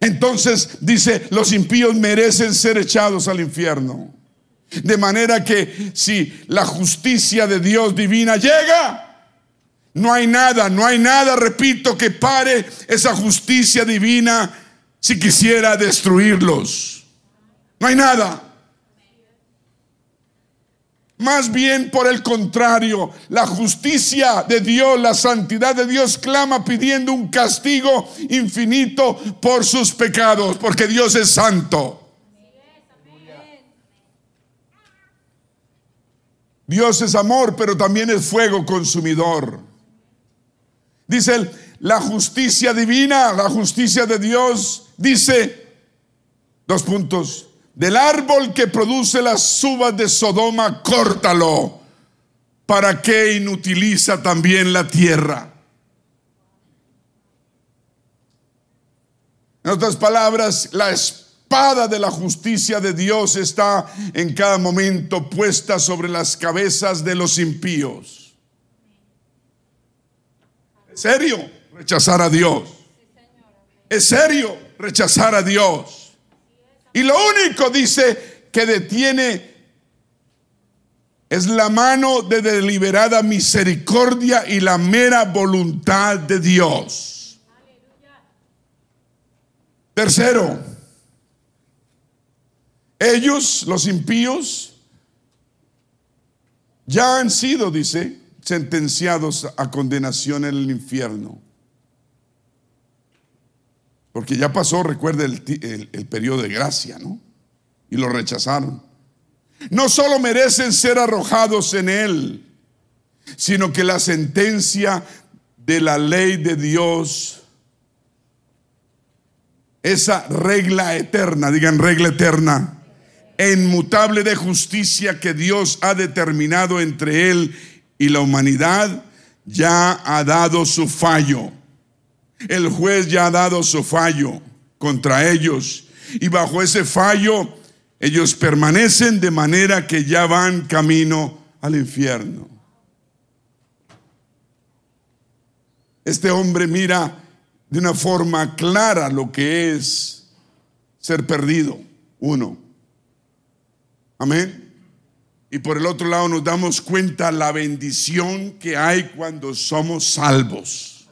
Entonces dice, los impíos merecen ser echados al infierno. De manera que si la justicia de Dios divina llega, no hay nada, no hay nada, repito, que pare esa justicia divina si quisiera destruirlos. No hay nada. Más bien por el contrario, la justicia de Dios, la santidad de Dios clama pidiendo un castigo infinito por sus pecados, porque Dios es santo. Dios es amor, pero también es fuego consumidor. Dice la justicia divina, la justicia de Dios, dice, dos puntos, del árbol que produce las uvas de Sodoma, córtalo, para que inutiliza también la tierra. En otras palabras, la espada de la justicia de Dios está en cada momento puesta sobre las cabezas de los impíos serio rechazar a Dios. Es serio rechazar a Dios. Y lo único dice que detiene es la mano de deliberada misericordia y la mera voluntad de Dios. Tercero, ellos, los impíos, ya han sido, dice, sentenciados a condenación en el infierno. Porque ya pasó, recuerde, el, el, periodo de gracia, ¿no? Y lo rechazaron. No solo merecen ser arrojados en él, sino que la sentencia de la ley de Dios, esa regla eterna, digan regla eterna, inmutable de justicia que Dios ha determinado entre él y la humanidad, ya ha dado su fallo. El juez ya ha dado su fallo contra ellos. Y bajo ese fallo, ellos permanecen de manera que ya van camino al infierno. Este hombre mira de una forma clara lo que es ser perdido, uno. Amén. Y por el otro lado nos damos cuenta la bendición que hay cuando somos salvos.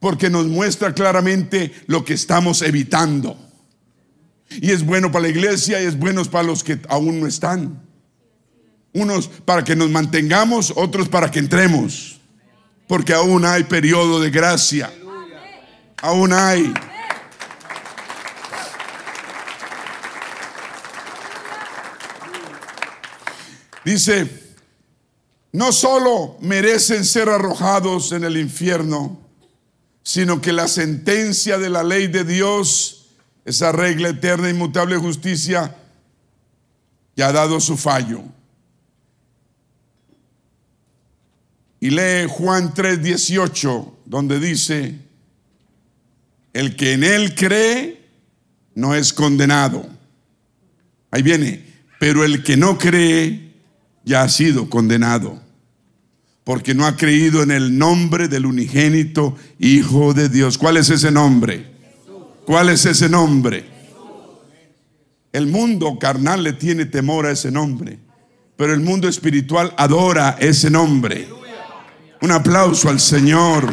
Porque nos muestra claramente lo que estamos evitando. Y es bueno para la iglesia y es bueno para los que aún no están. Unos para que nos mantengamos, otros para que entremos porque aún hay periodo de gracia. Aún hay. Dice, no solo merecen ser arrojados en el infierno, sino que la sentencia de la ley de Dios, esa regla eterna, inmutable justicia, ya ha dado su fallo. Y lee Juan 3:18, donde dice, el que en él cree no es condenado. Ahí viene, pero el que no cree ya ha sido condenado, porque no ha creído en el nombre del unigénito Hijo de Dios. ¿Cuál es ese nombre? ¿Cuál es ese nombre? El mundo carnal le tiene temor a ese nombre, pero el mundo espiritual adora ese nombre. Un aplauso al Señor.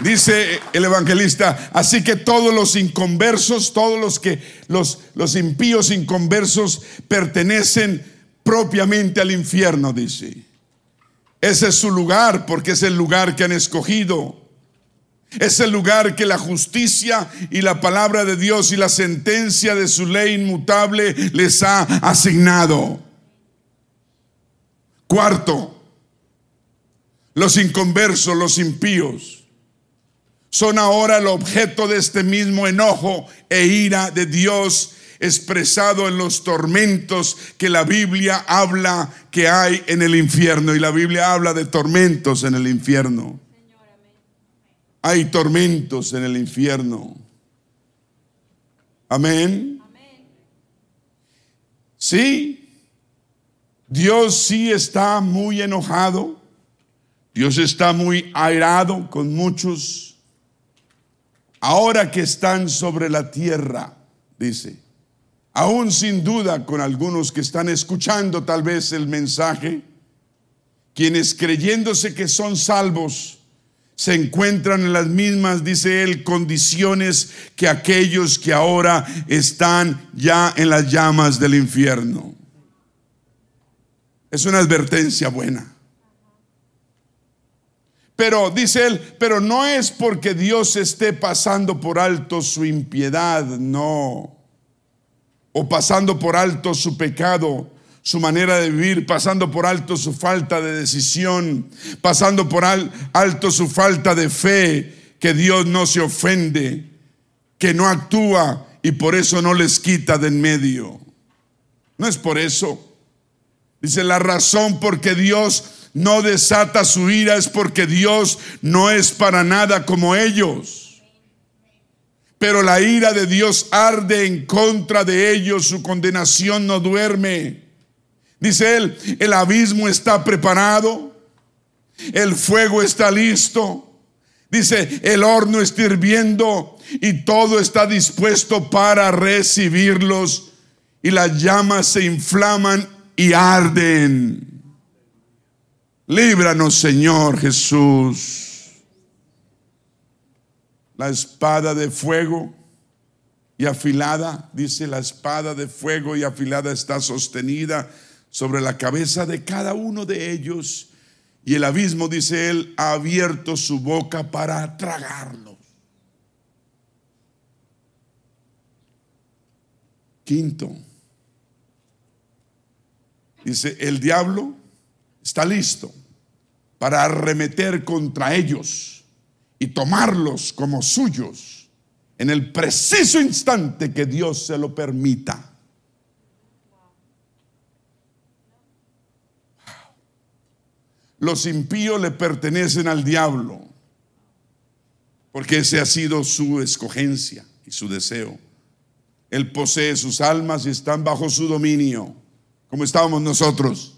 Dice el evangelista, así que todos los inconversos, todos los que los, los impíos inconversos pertenecen propiamente al infierno, dice. Ese es su lugar porque es el lugar que han escogido. Es el lugar que la justicia y la palabra de Dios y la sentencia de su ley inmutable les ha asignado. Cuarto, los inconversos, los impíos, son ahora el objeto de este mismo enojo e ira de Dios expresado en los tormentos que la Biblia habla que hay en el infierno. Y la Biblia habla de tormentos en el infierno. Hay tormentos en el infierno. Amén. Sí, Dios sí está muy enojado. Dios está muy airado con muchos. Ahora que están sobre la tierra, dice, aún sin duda con algunos que están escuchando tal vez el mensaje, quienes creyéndose que son salvos, se encuentran en las mismas, dice él, condiciones que aquellos que ahora están ya en las llamas del infierno. Es una advertencia buena. Pero dice él, pero no es porque Dios esté pasando por alto su impiedad, no. O pasando por alto su pecado, su manera de vivir, pasando por alto su falta de decisión, pasando por alto su falta de fe, que Dios no se ofende, que no actúa y por eso no les quita de en medio. No es por eso. Dice, la razón por que Dios no desata su ira es porque Dios no es para nada como ellos. Pero la ira de Dios arde en contra de ellos, su condenación no duerme. Dice él, el abismo está preparado, el fuego está listo. Dice, el horno está hirviendo y todo está dispuesto para recibirlos. Y las llamas se inflaman y arden. Líbranos, Señor Jesús. La espada de fuego y afilada, dice la espada de fuego y afilada está sostenida sobre la cabeza de cada uno de ellos. Y el abismo, dice él, ha abierto su boca para tragarlos. Quinto, dice, el diablo está listo para arremeter contra ellos y tomarlos como suyos en el preciso instante que Dios se lo permita. Los impíos le pertenecen al diablo, porque ese ha sido su escogencia y su deseo. Él posee sus almas y están bajo su dominio, como estábamos nosotros,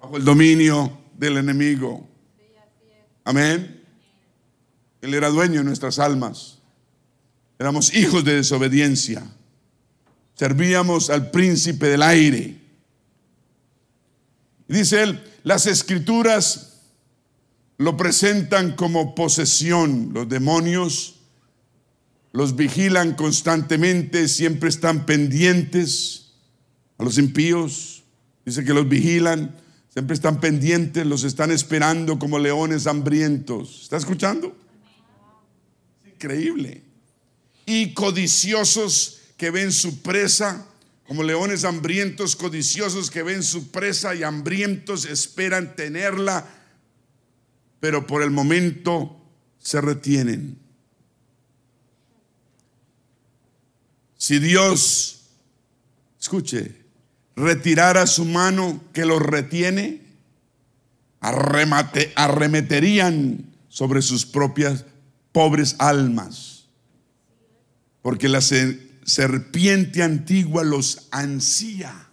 bajo el dominio del enemigo. Amén. Él era dueño de nuestras almas. Éramos hijos de desobediencia. Servíamos al príncipe del aire. Dice él, las escrituras lo presentan como posesión. Los demonios los vigilan constantemente, siempre están pendientes a los impíos. Dice que los vigilan, siempre están pendientes, los están esperando como leones hambrientos. ¿Está escuchando? increíble. Y codiciosos que ven su presa como leones hambrientos, codiciosos que ven su presa y hambrientos esperan tenerla, pero por el momento se retienen. Si Dios, escuche, retirara su mano que los retiene, arremeterían sobre sus propias pobres almas, porque la serpiente antigua los ansía,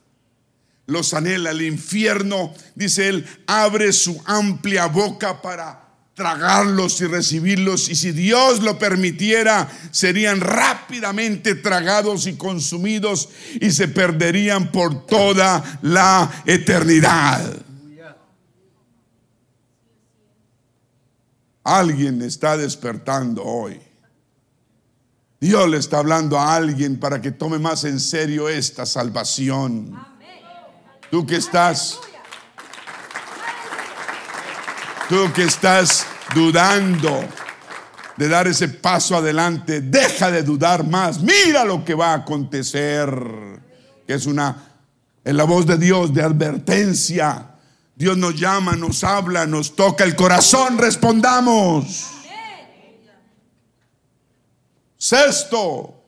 los anhela. El infierno, dice él, abre su amplia boca para tragarlos y recibirlos. Y si Dios lo permitiera, serían rápidamente tragados y consumidos y se perderían por toda la eternidad. Alguien está despertando hoy. Dios le está hablando a alguien para que tome más en serio esta salvación. Tú que estás, tú que estás dudando de dar ese paso adelante, deja de dudar más. Mira lo que va a acontecer. Que es una, en la voz de Dios, de advertencia. Dios nos llama, nos habla, nos toca el corazón, respondamos. Sexto,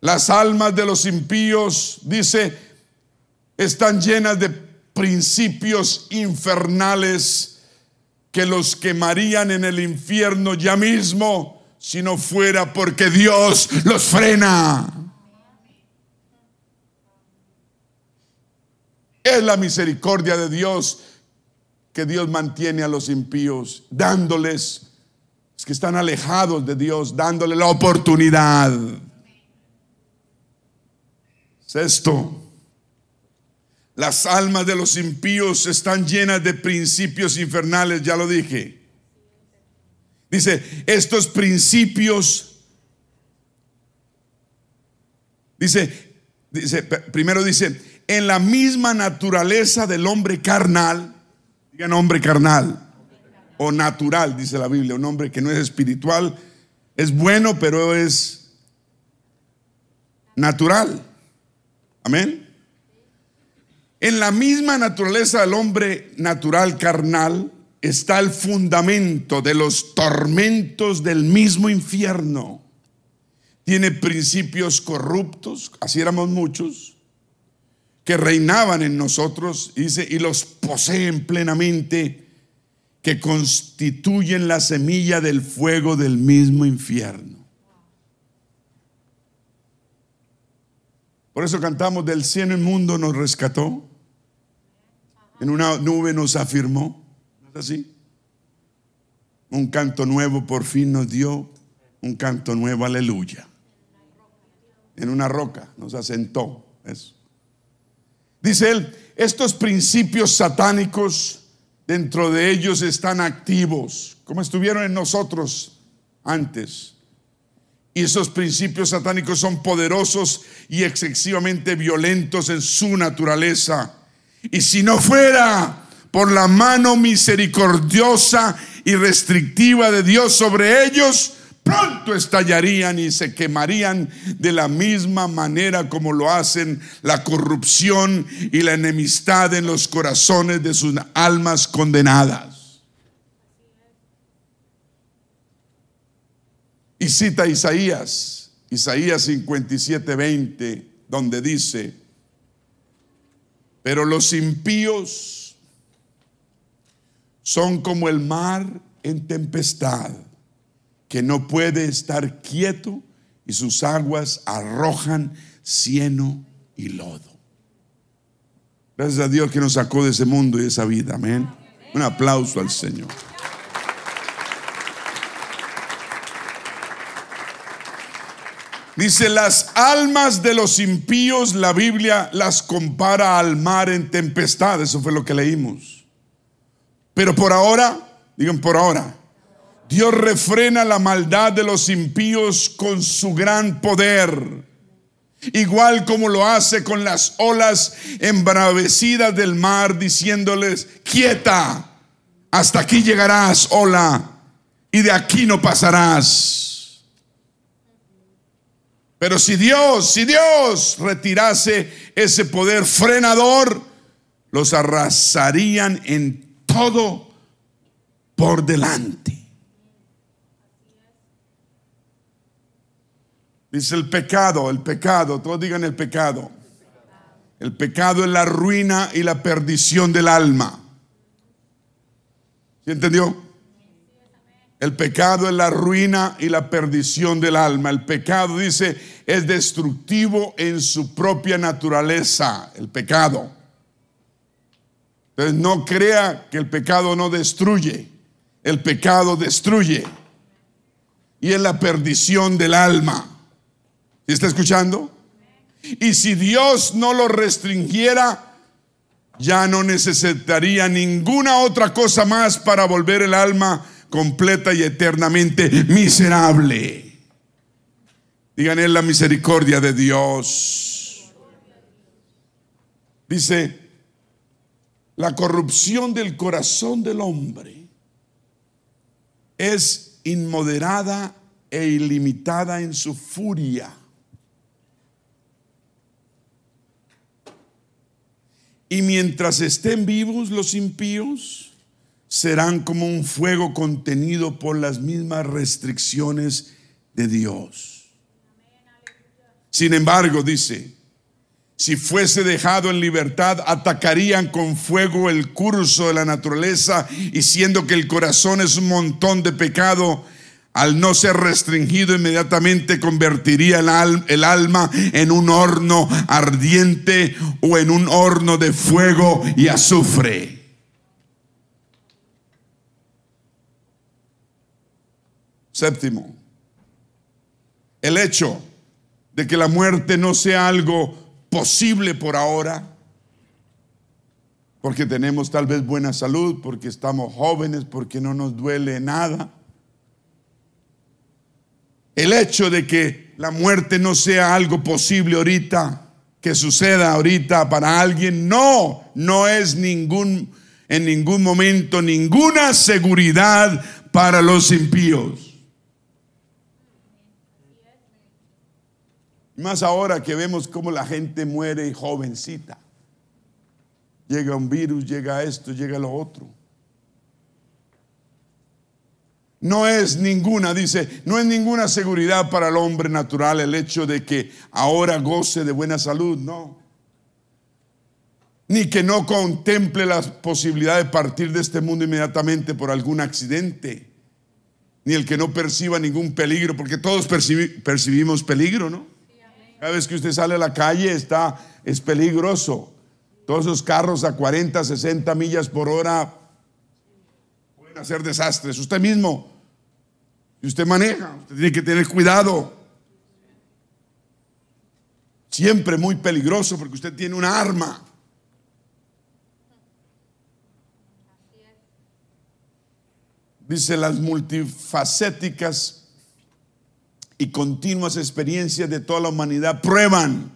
las almas de los impíos, dice, están llenas de principios infernales que los quemarían en el infierno ya mismo si no fuera porque Dios los frena. Es la misericordia de Dios que Dios mantiene a los impíos, dándoles es que están alejados de Dios, dándole la oportunidad. Sexto, las almas de los impíos están llenas de principios infernales, ya lo dije. Dice, estos principios, dice, dice, primero dice, en la misma naturaleza del hombre carnal, digan hombre carnal, o natural, dice la Biblia, un hombre que no es espiritual, es bueno, pero es natural. Amén. En la misma naturaleza del hombre natural carnal está el fundamento de los tormentos del mismo infierno. Tiene principios corruptos, así éramos muchos, que reinaban en nosotros, dice, y los poseen plenamente que constituyen la semilla del fuego del mismo infierno. Por eso cantamos del cielo el mundo nos rescató, en una nube nos afirmó, ¿no es así? Un canto nuevo por fin nos dio, un canto nuevo, aleluya. En una roca nos asentó, eso. Dice él, estos principios satánicos dentro de ellos están activos, como estuvieron en nosotros antes. Y esos principios satánicos son poderosos y excesivamente violentos en su naturaleza. Y si no fuera por la mano misericordiosa y restrictiva de Dios sobre ellos, pronto estallarían y se quemarían de la misma manera como lo hacen la corrupción y la enemistad en los corazones de sus almas condenadas. Y cita Isaías, Isaías 57, 20, donde dice, pero los impíos son como el mar en tempestad que no puede estar quieto y sus aguas arrojan cieno y lodo. Gracias a Dios que nos sacó de ese mundo y de esa vida. Amén. Un aplauso al Señor. Dice, las almas de los impíos, la Biblia las compara al mar en tempestad. Eso fue lo que leímos. Pero por ahora, digan por ahora, Dios refrena la maldad de los impíos con su gran poder. Igual como lo hace con las olas embravecidas del mar, diciéndoles, quieta, hasta aquí llegarás, ola, y de aquí no pasarás. Pero si Dios, si Dios retirase ese poder frenador, los arrasarían en todo por delante. Dice el pecado, el pecado, todos digan el pecado. El pecado es la ruina y la perdición del alma. ¿Sí entendió? El pecado es la ruina y la perdición del alma. El pecado, dice, es destructivo en su propia naturaleza. El pecado. Entonces no crea que el pecado no destruye. El pecado destruye. Y es la perdición del alma. ¿Está escuchando? Y si Dios no lo restringiera, ya no necesitaría ninguna otra cosa más para volver el alma completa y eternamente miserable. Digan en la misericordia de Dios. Dice, la corrupción del corazón del hombre es inmoderada e ilimitada en su furia Y mientras estén vivos los impíos, serán como un fuego contenido por las mismas restricciones de Dios. Sin embargo, dice, si fuese dejado en libertad, atacarían con fuego el curso de la naturaleza y siendo que el corazón es un montón de pecado, al no ser restringido inmediatamente convertiría el, alma en un horno ardiente o en un horno de fuego y azufre. Séptimo, el hecho de que la muerte no sea algo posible por ahora, porque tenemos tal vez buena salud, porque estamos jóvenes, porque no nos duele nada el hecho de que la muerte no sea algo posible ahorita, que suceda ahorita para alguien, no, no es ningún, en ningún momento ninguna seguridad para los impíos. Más ahora que vemos cómo la gente muere jovencita. Llega un virus, llega esto, llega lo otro. No es ninguna, dice, no es ninguna seguridad para el hombre natural el hecho de que ahora goce de buena salud, no. Ni que no contemple la posibilidad de partir de este mundo inmediatamente por algún accidente, ni el que no perciba ningún peligro, porque todos percibimos peligro, ¿no? Cada vez que usted sale a la calle está, es peligroso. Todos esos carros a 40, 60 millas por hora hacer desastres. Usted mismo, y usted maneja, usted tiene que tener cuidado. Siempre muy peligroso porque usted tiene una arma. Dice las multifacéticas y continuas experiencias de toda la humanidad prueban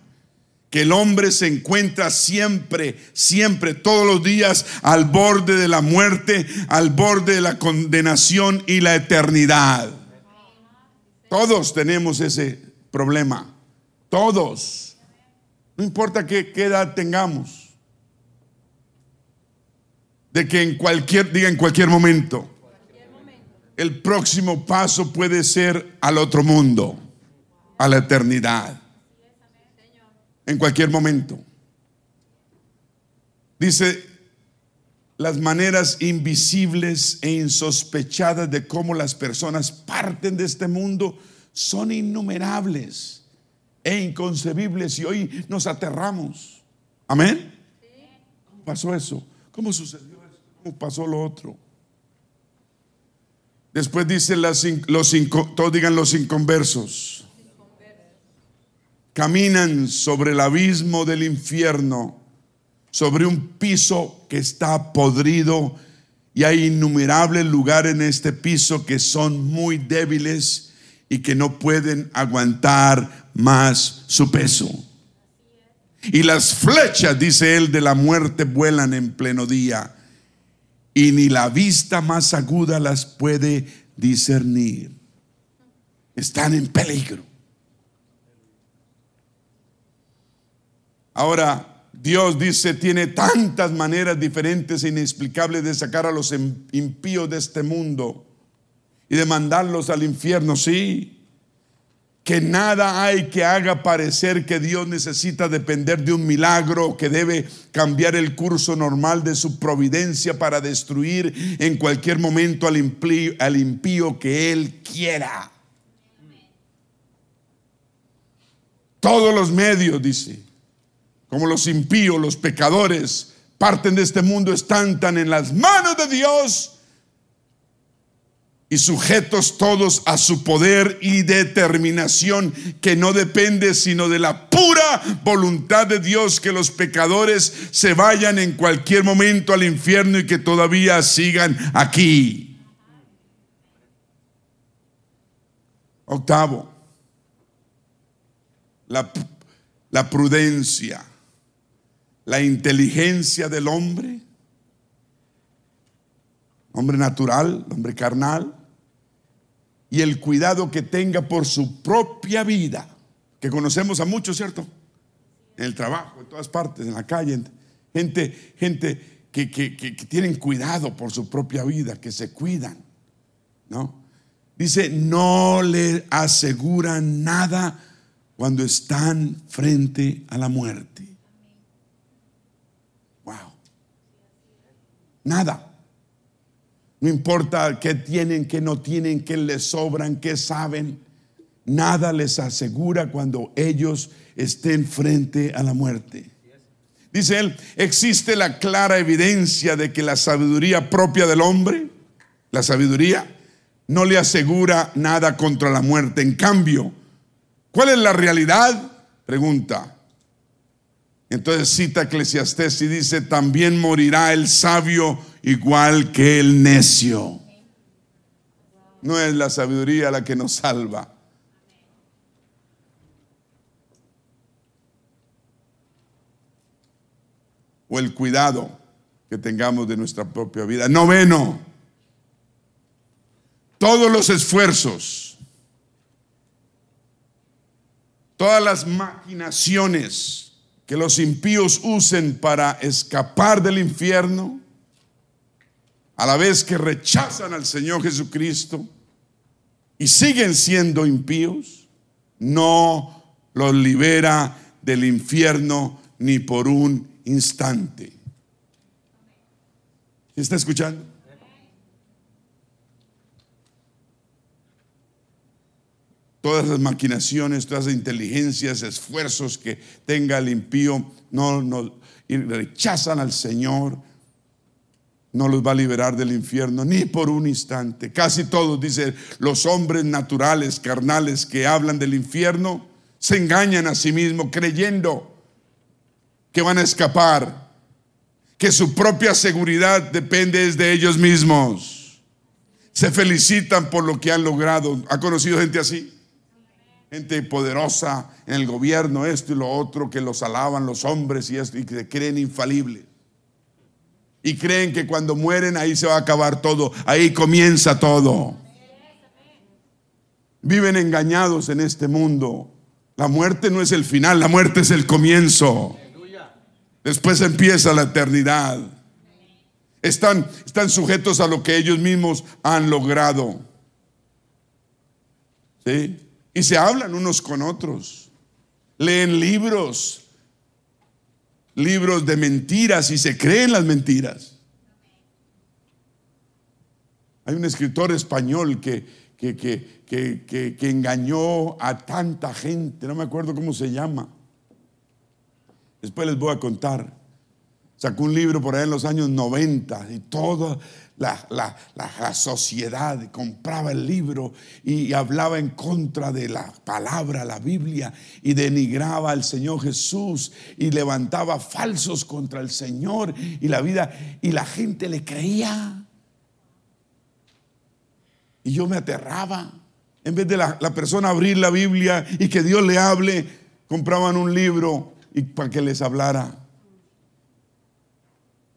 que el hombre se encuentra siempre, siempre, todos los días al borde de la muerte, al borde de la condenación y la eternidad. Todos tenemos ese problema, todos. No importa qué, qué edad tengamos. De que en cualquier, diga en cualquier momento, el próximo paso puede ser al otro mundo, a la eternidad. En cualquier momento. Dice, las maneras invisibles e insospechadas de cómo las personas parten de este mundo son innumerables e inconcebibles y hoy nos aterramos. Amén. ¿Cómo pasó eso? ¿Cómo sucedió? ¿Cómo pasó lo otro? Después dice los, los todos digan los inconversos. Caminan sobre el abismo del infierno, sobre un piso que está podrido y hay innumerables lugares en este piso que son muy débiles y que no pueden aguantar más su peso. Y las flechas, dice él, de la muerte vuelan en pleno día y ni la vista más aguda las puede discernir. Están en peligro. Ahora, Dios dice, tiene tantas maneras diferentes e inexplicables de sacar a los impíos de este mundo y de mandarlos al infierno, sí que nada hay que haga parecer que Dios necesita depender de un milagro, que debe cambiar el curso normal de su providencia para destruir en cualquier momento al impío, que Él quiera. Todos los medios, dice, como los impíos, los pecadores, parten de este mundo, están tan en las manos de Dios y sujetos todos a su poder y determinación que no depende sino de la pura voluntad de Dios que los pecadores se vayan en cualquier momento al infierno y que todavía sigan aquí. Octavo, la, la prudencia, la inteligencia del hombre, hombre natural, hombre carnal, y el cuidado que tenga por su propia vida, que conocemos a muchos, ¿cierto? En el trabajo, en todas partes, en la calle, gente, gente que, tienen cuidado por su propia vida, que se cuidan, ¿no? Dice, no le aseguran nada cuando están frente a la muerte. Wow. Nada. No importa qué tienen, qué no tienen, qué les sobran, qué saben. Nada les asegura cuando ellos estén frente a la muerte. Dice él, existe la clara evidencia de que la sabiduría propia del hombre, la sabiduría, no le asegura nada contra la muerte. En cambio, ¿cuál es la realidad? Pregunta. Entonces cita Eclesiastés y dice, también morirá el sabio igual que el necio. No es la sabiduría la que nos salva. O el cuidado que tengamos de nuestra propia vida. Noveno, todos los esfuerzos, todas las maquinaciones que los impíos usen para escapar del infierno, a la vez que rechazan al Señor Jesucristo y siguen siendo impíos, no los libera del infierno ni por un instante. ¿Está escuchando? Todas las maquinaciones, todas las inteligencias, esfuerzos que tenga el impío, no, no rechazan al Señor no los va a liberar del infierno ni por un instante. Casi todos, dice, los hombres naturales, carnales que hablan del infierno, se engañan a sí mismos creyendo que van a escapar, que su propia seguridad depende de ellos mismos. Se felicitan por lo que han logrado. ¿Ha conocido gente así? gente poderosa en el gobierno, esto y lo otro, que los alaban los hombres y esto, y que se creen infalibles. Y creen que cuando mueren ahí se va a acabar todo, ahí comienza todo. Viven engañados en este mundo. La muerte no es el final, la muerte es el comienzo. Después empieza la eternidad. Están, están sujetos a lo que ellos mismos han logrado. ¿Sí? Y se hablan unos con otros. Leen libros, libros de mentiras y se creen las mentiras. Hay un escritor español que, que, que, que, engañó a tanta gente, no me acuerdo cómo se llama. Después les voy a contar. Sacó un libro por ahí en los años 90 y toda la, la, sociedad compraba el libro y hablaba en contra de la palabra, la Biblia, y denigraba al Señor Jesús y levantaba falsos contra el Señor y la vida, y la gente le creía. Y yo me aterraba. En vez de la, la persona abrir la Biblia y que Dios le hable, compraban un libro y para que les hablara.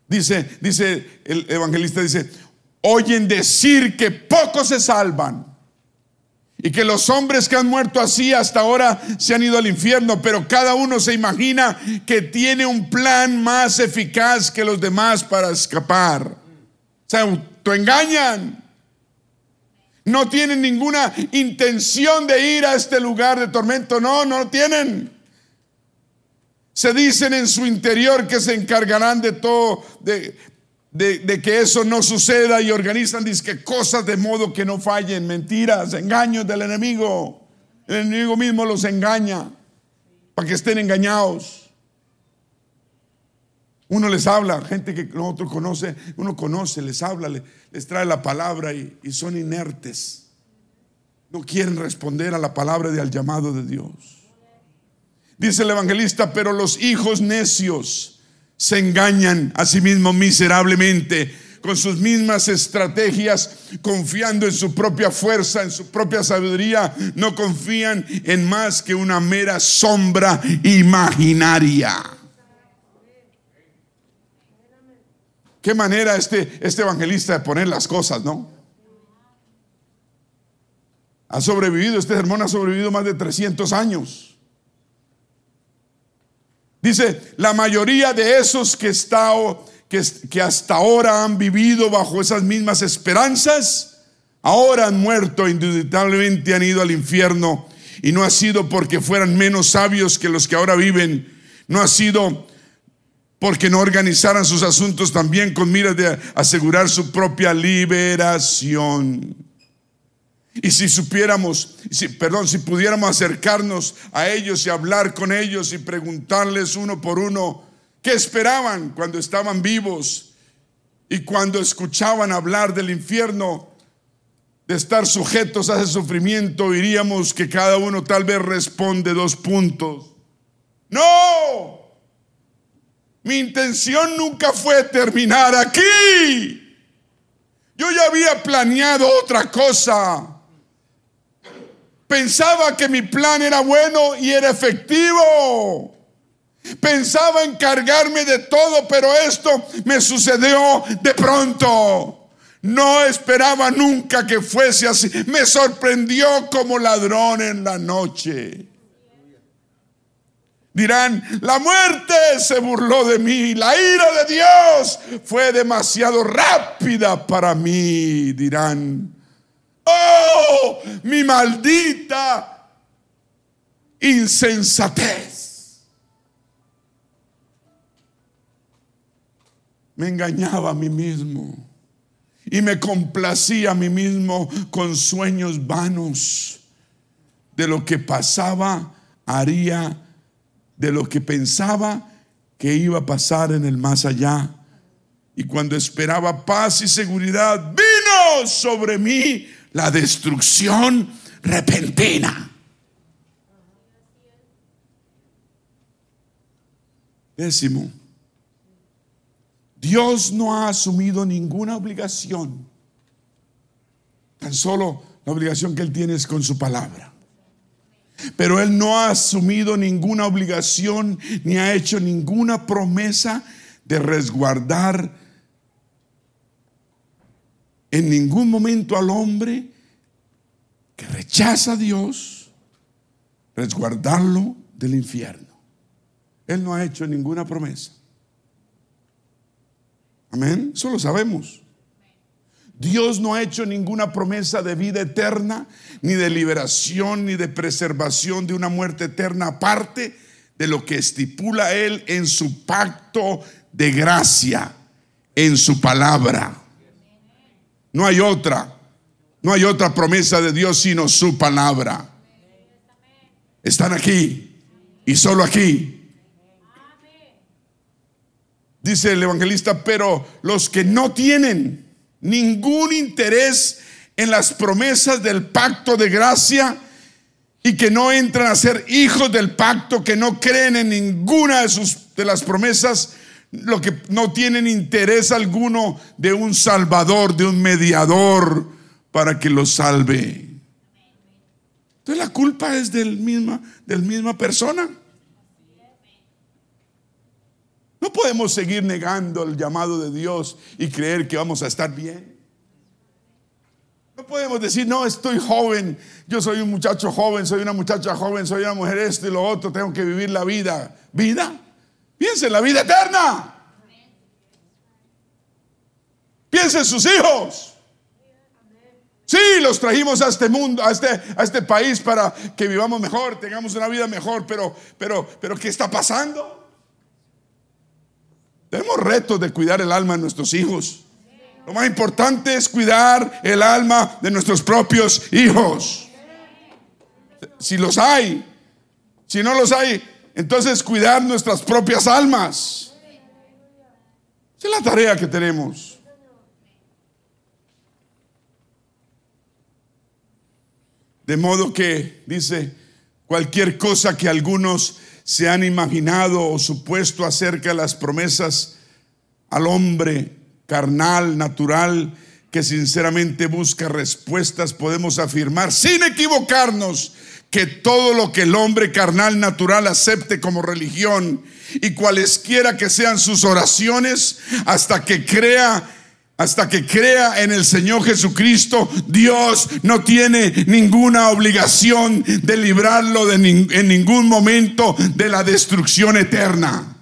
Dice, dice el evangelista, dice, oyen decir que pocos se salvan. Y que los hombres que han muerto así hasta ahora se han ido al infierno, pero cada uno se imagina que tiene un plan más eficaz que los demás para escapar. Se autoengañan. No tienen ninguna intención de ir a este lugar de tormento. No, no lo tienen se dicen en su interior que se encargarán de todo, de, que eso no suceda y organizan disque cosas de modo que no fallen, mentiras, engaños del enemigo. El enemigo mismo los engaña para que estén engañados. Uno les habla, gente que otro conoce, uno conoce, les habla, les, trae la palabra y, y son inertes. No quieren responder a la palabra y al llamado de Dios. Dice el evangelista, pero los hijos necios se engañan a sí mismos miserablemente con sus mismas estrategias, confiando en su propia fuerza, en su propia sabiduría, no confían en más que una mera sombra imaginaria. Qué manera este, este evangelista de poner las cosas, ¿no? Ha sobrevivido, este hermano ha sobrevivido más de 300 años. Dice, la mayoría de esos que, que, que hasta ahora han vivido bajo esas mismas esperanzas, ahora han muerto, indubitablemente han ido al infierno. Y no ha sido porque fueran menos sabios que los que ahora viven. No ha sido porque no organizaran sus asuntos también con miras de asegurar su propia liberación. Y si supiéramos, si, perdón, si pudiéramos acercarnos a ellos y hablar con ellos y preguntarles uno por uno qué esperaban cuando estaban vivos y cuando escuchaban hablar del infierno, de estar sujetos a ese sufrimiento, diríamos que cada uno tal vez responde dos puntos. No, mi intención nunca fue terminar aquí. Yo ya había planeado otra cosa. Pensaba que mi plan era bueno y era efectivo. Pensaba encargarme de todo, pero esto me sucedió de pronto. No esperaba nunca que fuese así. Me sorprendió como ladrón en la noche. Dirán, la muerte se burló de mí, la ira de Dios fue demasiado rápida para mí, dirán. Oh, mi maldita insensatez. Me engañaba a mí mismo y me complacía a mí mismo con sueños vanos de lo que pasaba, haría, de lo que pensaba que iba a pasar en el más allá. Y cuando esperaba paz y seguridad, vino sobre mí la destrucción repentina. Décimo, Dios no ha asumido ninguna obligación, tan solo la obligación que Él tiene es con su palabra. pero Él no ha asumido ninguna obligación ni ha hecho ninguna promesa de resguardar en ningún momento al hombre que rechaza a Dios, resguardarlo del infierno. Él no ha hecho ninguna promesa. Amén. Eso lo sabemos. Dios no ha hecho ninguna promesa de vida eterna, ni de liberación, ni de preservación de una muerte eterna, aparte de lo que estipula Él en su pacto de gracia, en su palabra. No hay otra, no hay otra promesa de Dios sino su palabra. Están aquí y solo aquí. Dice el evangelista, pero los que no tienen ningún interés en las promesas del pacto de gracia y que no entran a ser hijos del pacto, que no creen en ninguna de, sus, de las promesas, lo que no tienen interés alguno de un salvador, de un mediador para que los salve. Entonces la culpa es del misma, del misma persona. No podemos seguir negando el llamado de Dios y creer que vamos a estar bien. No podemos decir, no, estoy joven, yo soy un muchacho joven, soy una muchacha joven, soy una mujer esto y lo otro, tengo que vivir la vida. ¿Vida? Piensa en la vida eterna. Piensa en sus hijos. Sí, los trajimos a este mundo, a este, a este país para que vivamos mejor, tengamos una vida mejor, pero, pero, pero ¿qué está pasando? Tenemos retos de cuidar el alma de nuestros hijos. Lo más importante es cuidar el alma de nuestros propios hijos. Si los hay, si no los hay, entonces cuidar nuestras propias almas. Esa es la tarea que tenemos. De modo que, dice, cualquier cosa que algunos se han imaginado o supuesto acerca de las promesas al hombre carnal, natural, que sinceramente busca respuestas, podemos afirmar sin equivocarnos que todo lo que el hombre carnal natural acepte como religión y cualesquiera que sean sus oraciones, hasta que crea hasta que crea en el Señor Jesucristo, Dios no tiene ninguna obligación de librarlo de en ningún momento de la destrucción eterna.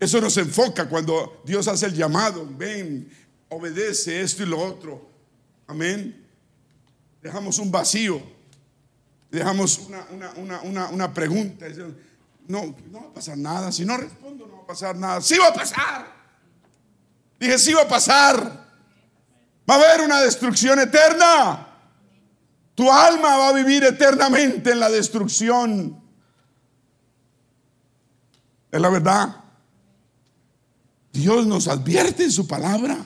Eso nos enfoca cuando Dios hace el llamado, ven, obedece esto y lo otro. Amén. Dejamos un vacío, dejamos una, una, una pregunta no, no va a pasar nada. Si no respondo, no va a pasar nada. Sí va a pasar. Dije, sí va a pasar. Va a haber una destrucción eterna. Tu alma va a vivir eternamente en la destrucción. Es la verdad. Dios nos advierte en su palabra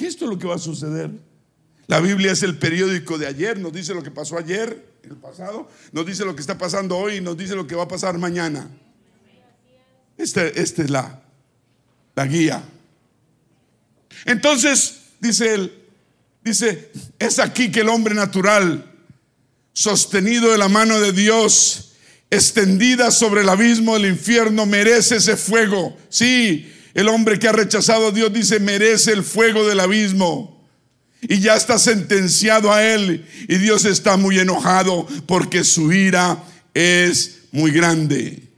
que esto es lo que va a suceder. La Biblia es el periódico de ayer, nos dice lo que pasó ayer el pasado, nos dice lo que está pasando hoy y nos dice lo que va a pasar mañana. Esta este es la, la guía. Entonces, dice él, dice, es aquí que el hombre natural, sostenido de la mano de Dios, extendida sobre el abismo del infierno, merece ese fuego. Sí, el hombre que ha rechazado a Dios dice, merece el fuego del abismo. Y ya está sentenciado a él. Y Dios está muy enojado porque su ira es muy grande.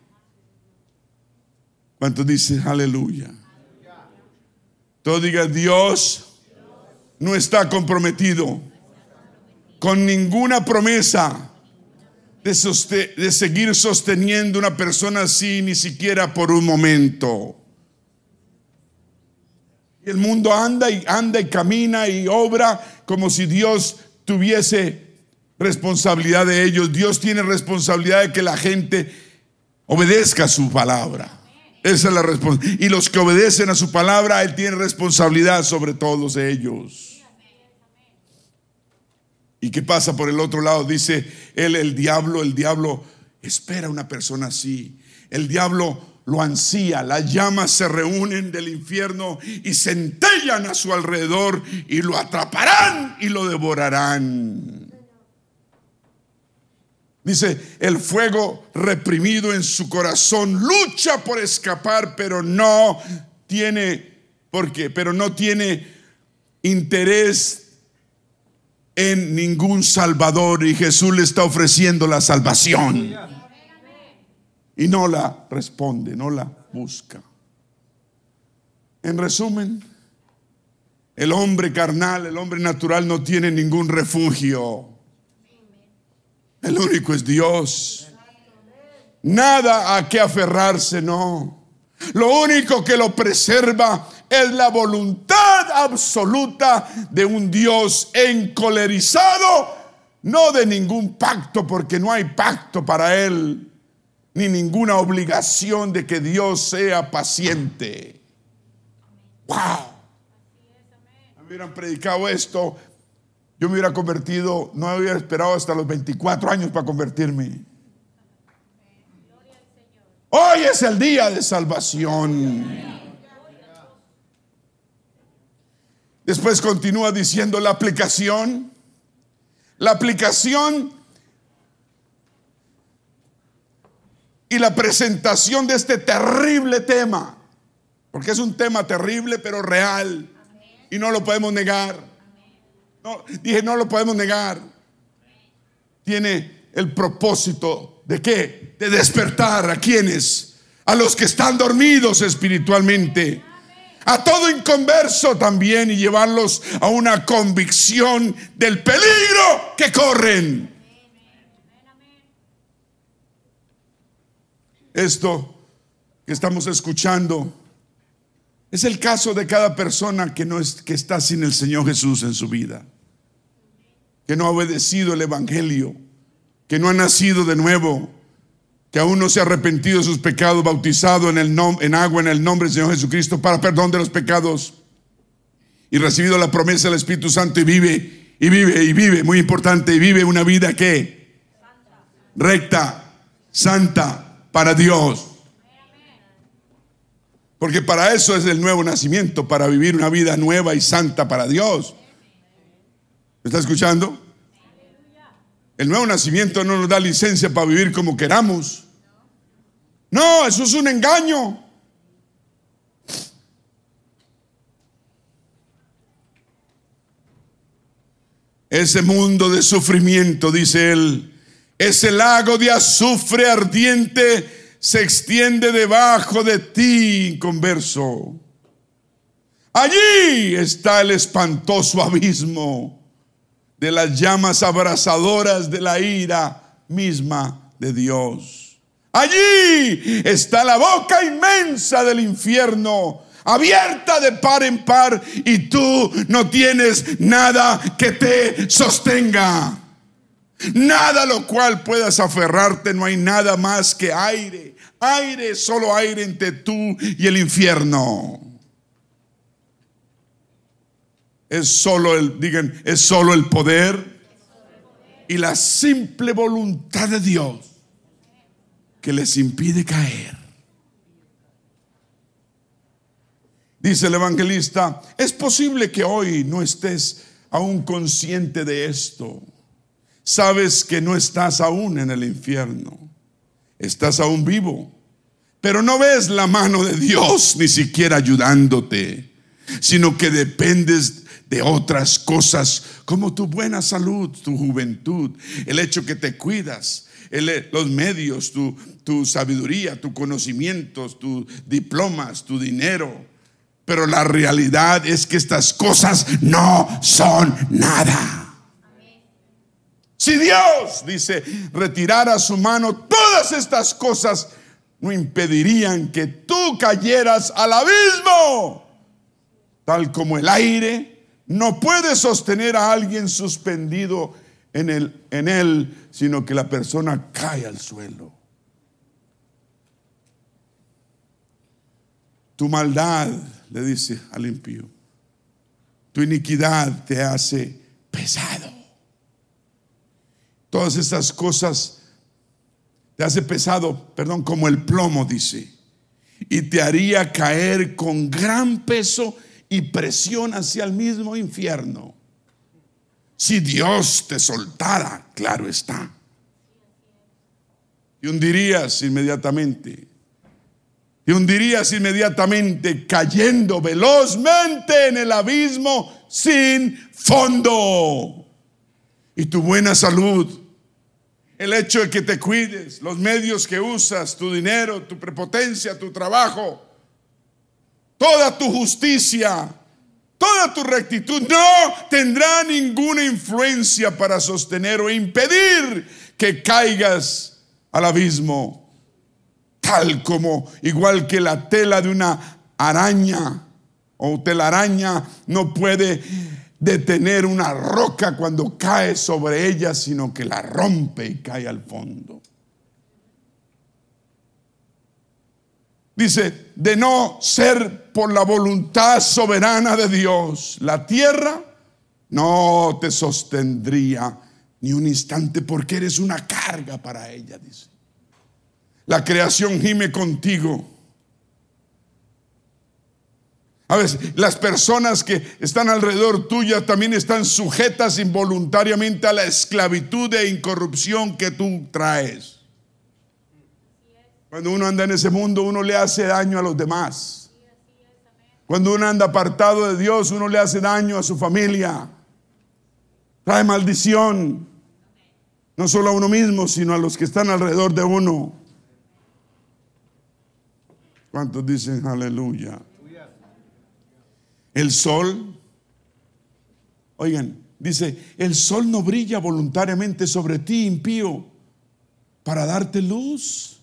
¿Cuántos dicen aleluya? Todo diga, Dios no está comprometido con ninguna promesa de, de seguir sosteniendo una persona así, ni siquiera por un momento. El mundo anda y anda y camina y obra como si Dios tuviese responsabilidad de ellos. Dios tiene responsabilidad de que la gente obedezca su palabra. Esa es la responsabilidad. Y los que obedecen a su palabra, Él tiene responsabilidad sobre todos ellos. ¿Y qué pasa por el otro lado? Dice él, el diablo, el diablo espera a una persona así. El diablo lo ansía. Las llamas se reúnen del infierno y centellan a su alrededor y lo atraparán y lo devorarán. Dice, el fuego reprimido en su corazón lucha por escapar, pero no tiene, ¿por qué? Pero no tiene interés en ningún salvador y Jesús le está ofreciendo la salvación. Y no la responde, no la busca. En resumen, el hombre carnal, el hombre natural no tiene ningún refugio. El único es Dios. Nada a que aferrarse, no. Lo único que lo preserva es la voluntad absoluta de un Dios encolerizado, no de ningún pacto, porque no hay pacto para él, ni ninguna obligación de que Dios sea paciente. ¡Wow! Me hubieran predicado esto yo me hubiera convertido, no hubiera esperado hasta los 24 años para convertirme. Hoy es el día de salvación. Después continúa diciendo la aplicación. La aplicación y la presentación de este terrible tema. Porque es un tema terrible pero real. Y no lo podemos negar. Dije, no lo podemos negar. Tiene el propósito de qué? De despertar a quienes, a los que están dormidos espiritualmente, a todo inconverso también y llevarlos a una convicción del peligro que corren. Esto que estamos escuchando es el caso de cada persona que, no es, que está sin el Señor Jesús en su vida, que no ha obedecido el Evangelio, que no ha nacido de nuevo, que aún no se ha arrepentido de sus pecados, bautizado en, el en agua en el nombre del Señor Jesucristo para perdón de los pecados y recibido la promesa del Espíritu Santo y vive, y vive, y vive, muy importante, y vive una vida que recta, santa para Dios. Porque para eso es el nuevo nacimiento, para vivir una vida nueva y santa para Dios. ¿Me está escuchando? El nuevo nacimiento no nos da licencia para vivir como queramos. No, eso es un engaño. Ese mundo de sufrimiento, dice él, ese lago de azufre ardiente se extiende debajo de ti, converso. Allí está el espantoso abismo de las llamas abrasadoras de la ira misma de Dios. Allí está la boca inmensa del infierno, abierta de par en par, y tú no tienes nada que te sostenga. Nada lo cual puedas aferrarte, no hay nada más que aire. Aire, solo aire entre tú y el infierno. Es solo el, digan, es solo el poder y la simple voluntad de Dios que les impide caer. Dice el evangelista, es posible que hoy no estés aún consciente de esto sabes que no estás aún en el infierno, estás aún vivo, pero no ves la mano de Dios ni siquiera ayudándote, sino que dependes de otras cosas como tu buena salud, tu juventud, el hecho que te cuidas, los medios, tu, tu sabiduría, tu conocimientos, tus diplomas, tu dinero. Pero la realidad es que estas cosas no son nada. Si Dios, dice, retirara su mano, todas estas cosas no impedirían que tú cayeras al abismo. Tal como el aire no puede sostener a alguien suspendido en, en él, sino que la persona cae al suelo. Tu maldad, le dice al impío, tu iniquidad te hace pesado. Todas estas cosas te hace pesado, perdón, como el plomo, dice. y te haría caer con gran peso y presión hacia el mismo infierno. Si Dios te soltara, claro está. Y hundirías inmediatamente. Y hundirías inmediatamente cayendo velozmente en el abismo sin fondo. Y tu buena salud el hecho de que te cuides, los medios que usas, tu dinero, tu prepotencia, tu trabajo, toda tu justicia, toda tu rectitud, no tendrá ninguna influencia para sostener o impedir que caigas al abismo, tal como igual que la tela de una araña o telaraña no puede detener una roca cuando cae sobre ella, sino que la rompe y cae al fondo. Dice, de no ser por la voluntad soberana de Dios, la tierra no te sostendría ni un instante porque eres una carga para ella, dice. La creación gime contigo a veces las personas que están alrededor tuya también están sujetas involuntariamente a la esclavitud e incorrupción que tú traes. Cuando uno anda en ese mundo, uno le hace daño a los demás. Cuando uno anda apartado de Dios, uno le hace daño a su familia. Trae maldición. No solo a uno mismo, sino a los que están alrededor de uno. ¿Cuántos dicen aleluya? El sol, oigan, dice, el sol no brilla voluntariamente sobre ti, impío, para darte luz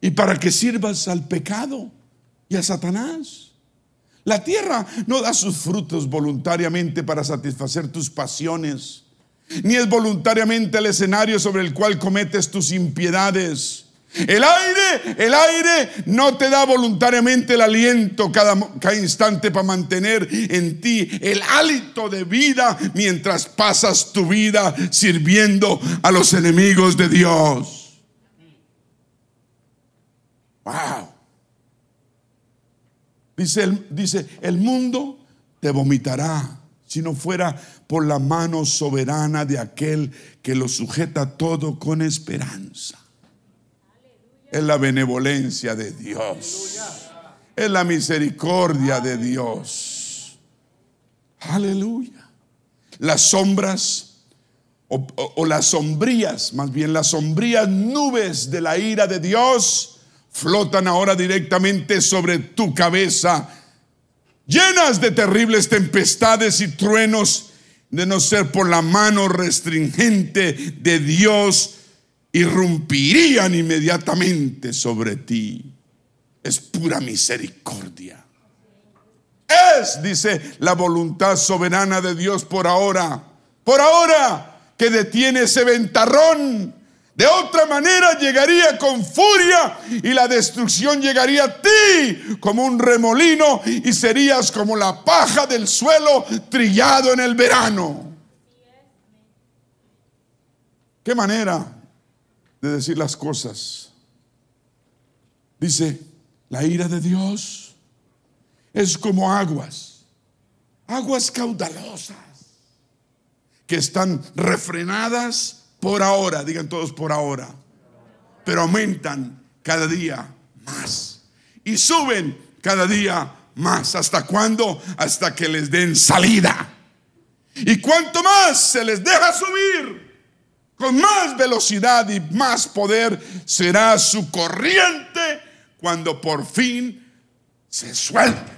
y para que sirvas al pecado y a Satanás. La tierra no da sus frutos voluntariamente para satisfacer tus pasiones, ni es voluntariamente el escenario sobre el cual cometes tus impiedades. El aire, el aire no te da voluntariamente el aliento cada, instante para mantener en ti el hálito de vida mientras pasas tu vida sirviendo a los enemigos de Dios. Wow. Dice dice, el mundo te vomitará si no fuera por la mano soberana de aquel que lo sujeta todo con esperanza es la benevolencia de Dios. Es la misericordia de Dios. Aleluya. Las sombras o, las sombrías, más bien las sombrías nubes de la ira de Dios flotan ahora directamente sobre tu cabeza, llenas de terribles tempestades y truenos, de no ser por la mano restringente de Dios irrumpirían inmediatamente sobre ti. Es pura misericordia. Es, dice, la voluntad soberana de Dios por ahora. Por ahora que detiene ese ventarrón. De otra manera llegaría con furia y la destrucción llegaría a ti como un remolino y serías como la paja del suelo trillado en el verano. ¿Qué manera de decir las cosas. Dice, la ira de Dios es como aguas, aguas caudalosas, que están refrenadas por ahora, digan todos por ahora, pero aumentan cada día más y suben cada día más. ¿Hasta cuándo? Hasta que les den salida. Y cuanto más se les deja subir, con más velocidad y más poder será su corriente cuando por fin se suelte.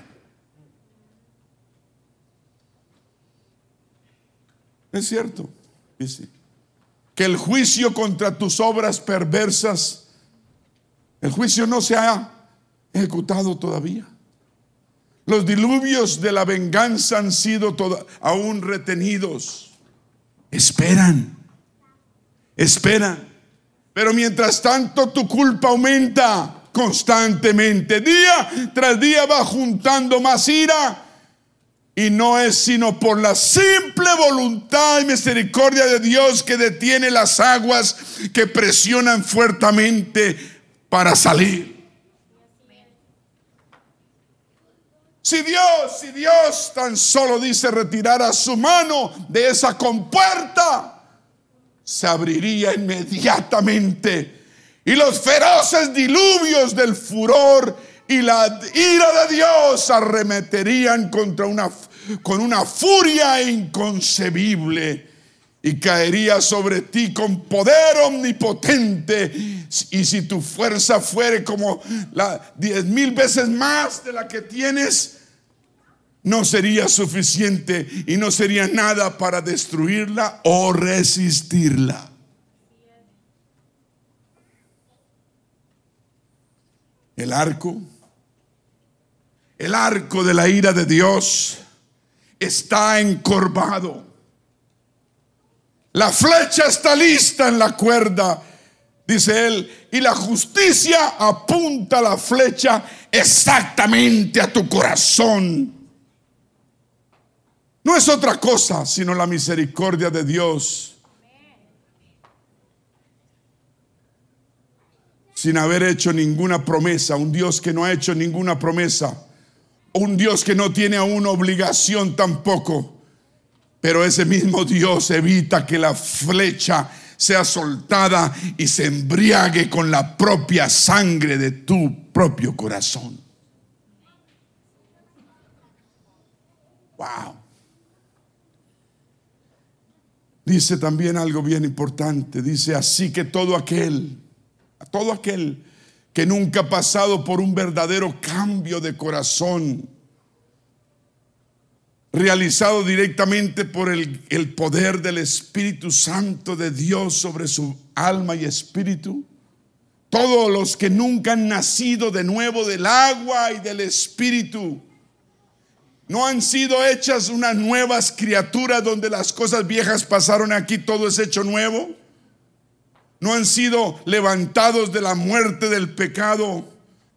Es cierto, dice, que el juicio contra tus obras perversas, el juicio no se ha ejecutado todavía. Los diluvios de la venganza han sido aún retenidos. Esperan espera. Pero mientras tanto tu culpa aumenta constantemente. Día tras día va juntando más ira. Y no es sino por la simple voluntad y misericordia de Dios que detiene las aguas que presionan fuertemente para salir. Si Dios, si Dios tan solo dice retirara su mano de esa compuerta, se abriría inmediatamente y los feroces diluvios del furor y la ira de Dios arremeterían contra una, con una furia inconcebible y caería sobre ti con poder omnipotente. Y si tu fuerza fuere como la diez mil veces más de la que tienes, no sería suficiente y no sería nada para destruirla o resistirla. El arco, el arco de la ira de Dios está encorvado. La flecha está lista en la cuerda, dice él, y la justicia apunta la flecha exactamente a tu corazón. No es otra cosa sino la misericordia de Dios. Sin haber hecho ninguna promesa, un Dios que no ha hecho ninguna promesa, un Dios que no tiene aún obligación tampoco. Pero ese mismo Dios evita que la flecha sea soltada y se embriague con la propia sangre de tu propio corazón. Wow. Dice también algo bien importante. Dice así que todo aquel, todo aquel que nunca ha pasado por un verdadero cambio de corazón, realizado directamente por el, el, poder del Espíritu Santo de Dios sobre su alma y espíritu. Todos los que nunca han nacido de nuevo del agua y del Espíritu, no han sido hechas unas nuevas criaturas donde las cosas viejas pasaron aquí, todo es hecho nuevo. No han sido levantados de la muerte del pecado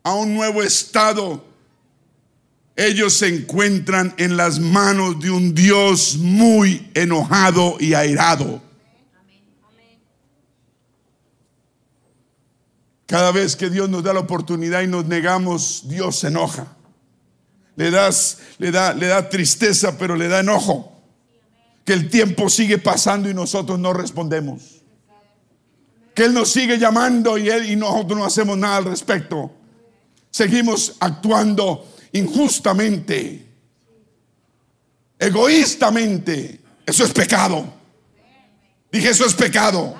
a un nuevo estado ellos se encuentran en las manos de un Dios muy enojado y airado. Cada vez que Dios nos da la oportunidad y nos negamos, Dios se enoja. Le, le, da, le da tristeza, pero le da enojo. Que el tiempo sigue pasando y nosotros no respondemos. Que Él nos sigue llamando y, él, y nosotros no hacemos nada al respecto. Seguimos actuando injustamente, egoístamente, eso es pecado. Dije, eso es pecado.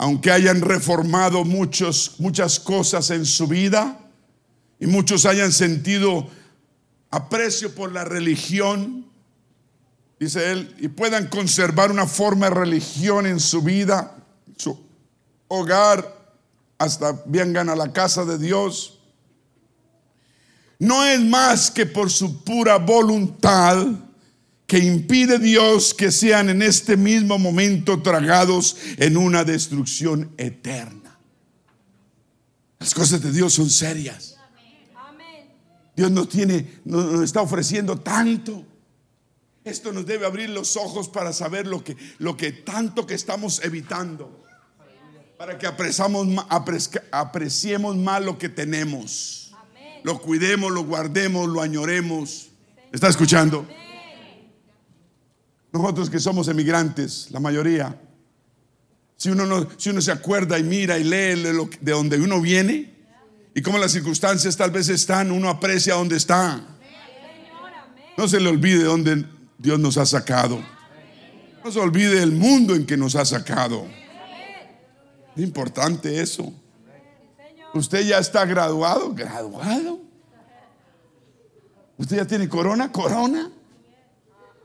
Aunque hayan reformado muchos, muchas cosas en su vida y muchos hayan sentido aprecio por la religión, dice él, y puedan conservar una forma de religión en su vida, su hogar, hasta vengan a la casa de Dios. No es más que por su pura voluntad que impide Dios que sean en este mismo momento tragados en una destrucción eterna. Las cosas de Dios son serias. Dios nos tiene, nos está ofreciendo tanto. Esto nos debe abrir los ojos para saber lo que, lo que tanto que estamos evitando. Para que apreciamos, apreciemos más lo que tenemos. Lo cuidemos, lo guardemos, lo añoremos. ¿Está escuchando? Nosotros que somos emigrantes, la mayoría, si uno, no, si uno se acuerda y mira y lee de donde uno viene y cómo las circunstancias tal vez están, uno aprecia donde está. No se le olvide dónde Dios nos ha sacado. No se olvide el mundo en que nos ha sacado. Es importante eso. Usted ya está graduado, graduado. Usted ya tiene corona, corona.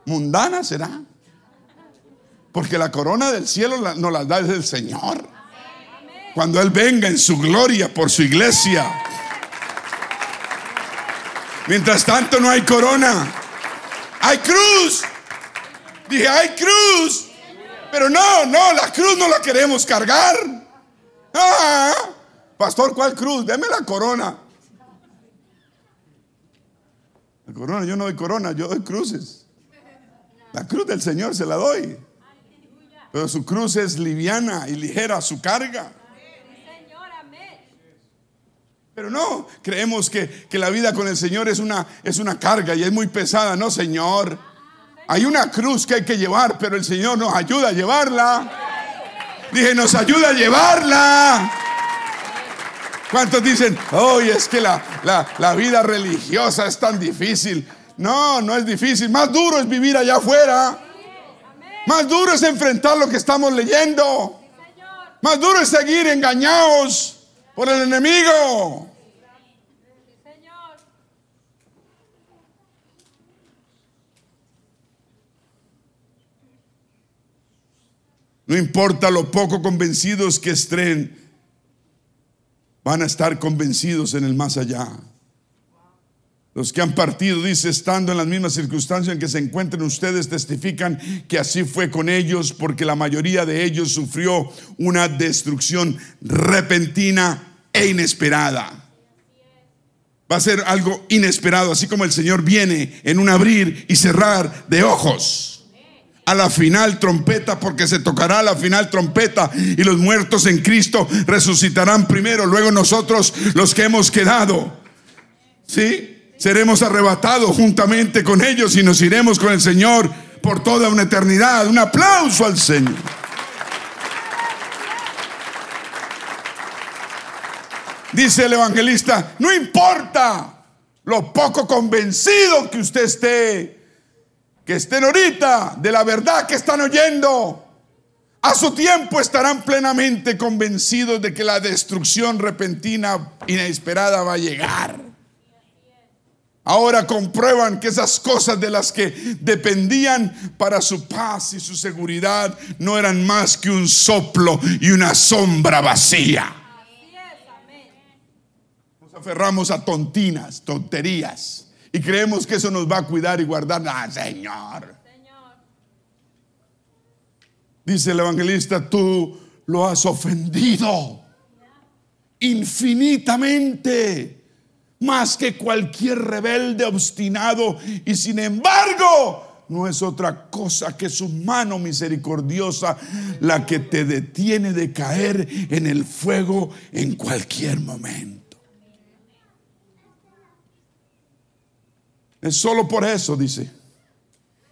Mundana será. Porque la corona del cielo nos la da el Señor. Cuando Él venga en su gloria por su iglesia. Mientras tanto no hay corona. Hay cruz. Dije, hay cruz. Pero no, no, la cruz no la queremos cargar. Ah, pastor, ¿cuál cruz? Deme la corona. La corona, yo no doy corona, yo doy cruces. La cruz del Señor se la doy. Pero su cruz es liviana y ligera su carga. Pero no, creemos que, que la vida con el Señor es una, es una carga y es muy pesada. No, Señor. Hay una cruz que hay que llevar, pero el Señor nos ayuda a llevarla. Dije, nos ayuda a llevarla. ¿Cuántos dicen, hoy es que la, la, la vida religiosa es tan difícil? No, no es difícil. Más duro es vivir allá afuera. Más duro es enfrentar lo que estamos leyendo. Más duro es seguir engañados por el enemigo. No importa lo poco convencidos que estén, van a estar convencidos en el más allá. Los que han partido, dice, estando en las mismas circunstancias en que se encuentran ustedes, testifican que así fue con ellos, porque la mayoría de ellos sufrió una destrucción repentina e inesperada. Va a ser algo inesperado, así como el Señor viene en un abrir y cerrar de ojos a la final trompeta, porque se tocará la final trompeta y los muertos en Cristo resucitarán primero, luego nosotros los que hemos quedado, ¿sí? Seremos arrebatados juntamente con ellos y nos iremos con el Señor por toda una eternidad. Un aplauso al Señor. Dice el evangelista, no importa lo poco convencido que usted esté, que estén ahorita de la verdad que están oyendo. A su tiempo estarán plenamente convencidos de que la destrucción repentina, inesperada va a llegar. Ahora comprueban que esas cosas de las que dependían para su paz y su seguridad no eran más que un soplo y una sombra vacía. Nos aferramos a tontinas, tonterías y creemos que eso nos va a cuidar y guardar. Ah. Señor, Dice el evangelista, tú lo has ofendido infinitamente más que cualquier rebelde obstinado y sin embargo no es otra cosa que su mano misericordiosa la que te detiene de caer en el fuego en cualquier momento. Es solo por eso, dice.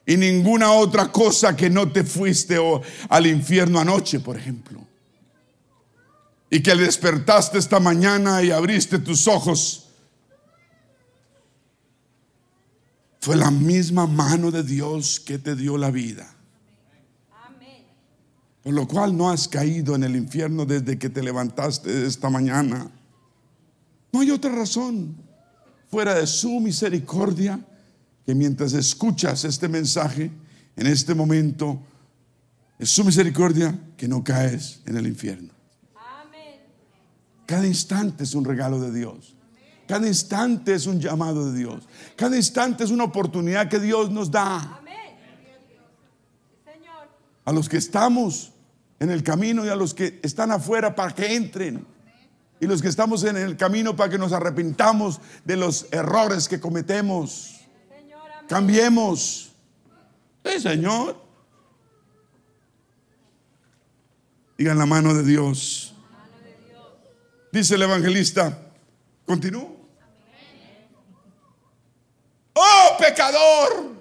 Y ninguna otra cosa que no te fuiste o- al infierno anoche, por ejemplo. Y que despertaste esta mañana y abriste tus ojos. Fue la misma mano de Dios que te dio la vida. Por lo cual no has caído en el infierno desde que te levantaste esta mañana. No hay otra razón fuera de su misericordia que mientras escuchas este mensaje, en este momento, es su misericordia que no caes en el infierno. Cada instante es un regalo de Dios. Cada instante es un llamado de Dios. Cada instante es una oportunidad que Dios nos da. Amén. Señor, a los que estamos en el camino y a los que están afuera para que entren. Y los que estamos en el camino para que nos arrepintamos de los errores que cometemos. Cambiemos. Sí, Señor. Digan la mano de Dios. Dice el evangelista. Continúo. Oh, pecador.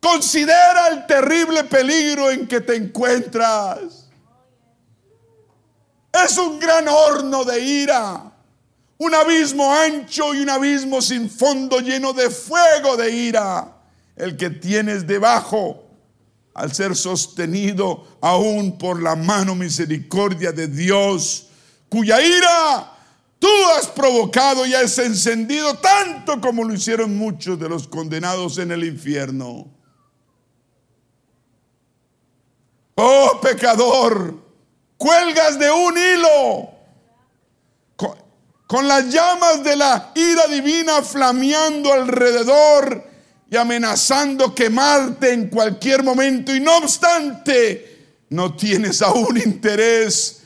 Considera el terrible peligro en que te encuentras. Es un gran horno de ira, un abismo ancho y un abismo sin fondo lleno de fuego de ira, el que tienes debajo al ser sostenido aún por la mano misericordia de Dios, cuya ira tú has provocado y has encendido tanto como lo hicieron muchos de los condenados en el infierno. Oh pecador, cuelgas de un hilo con, con las llamas de la ira divina flameando alrededor y amenazando quemarte en cualquier momento. Y no obstante, no tienes aún interés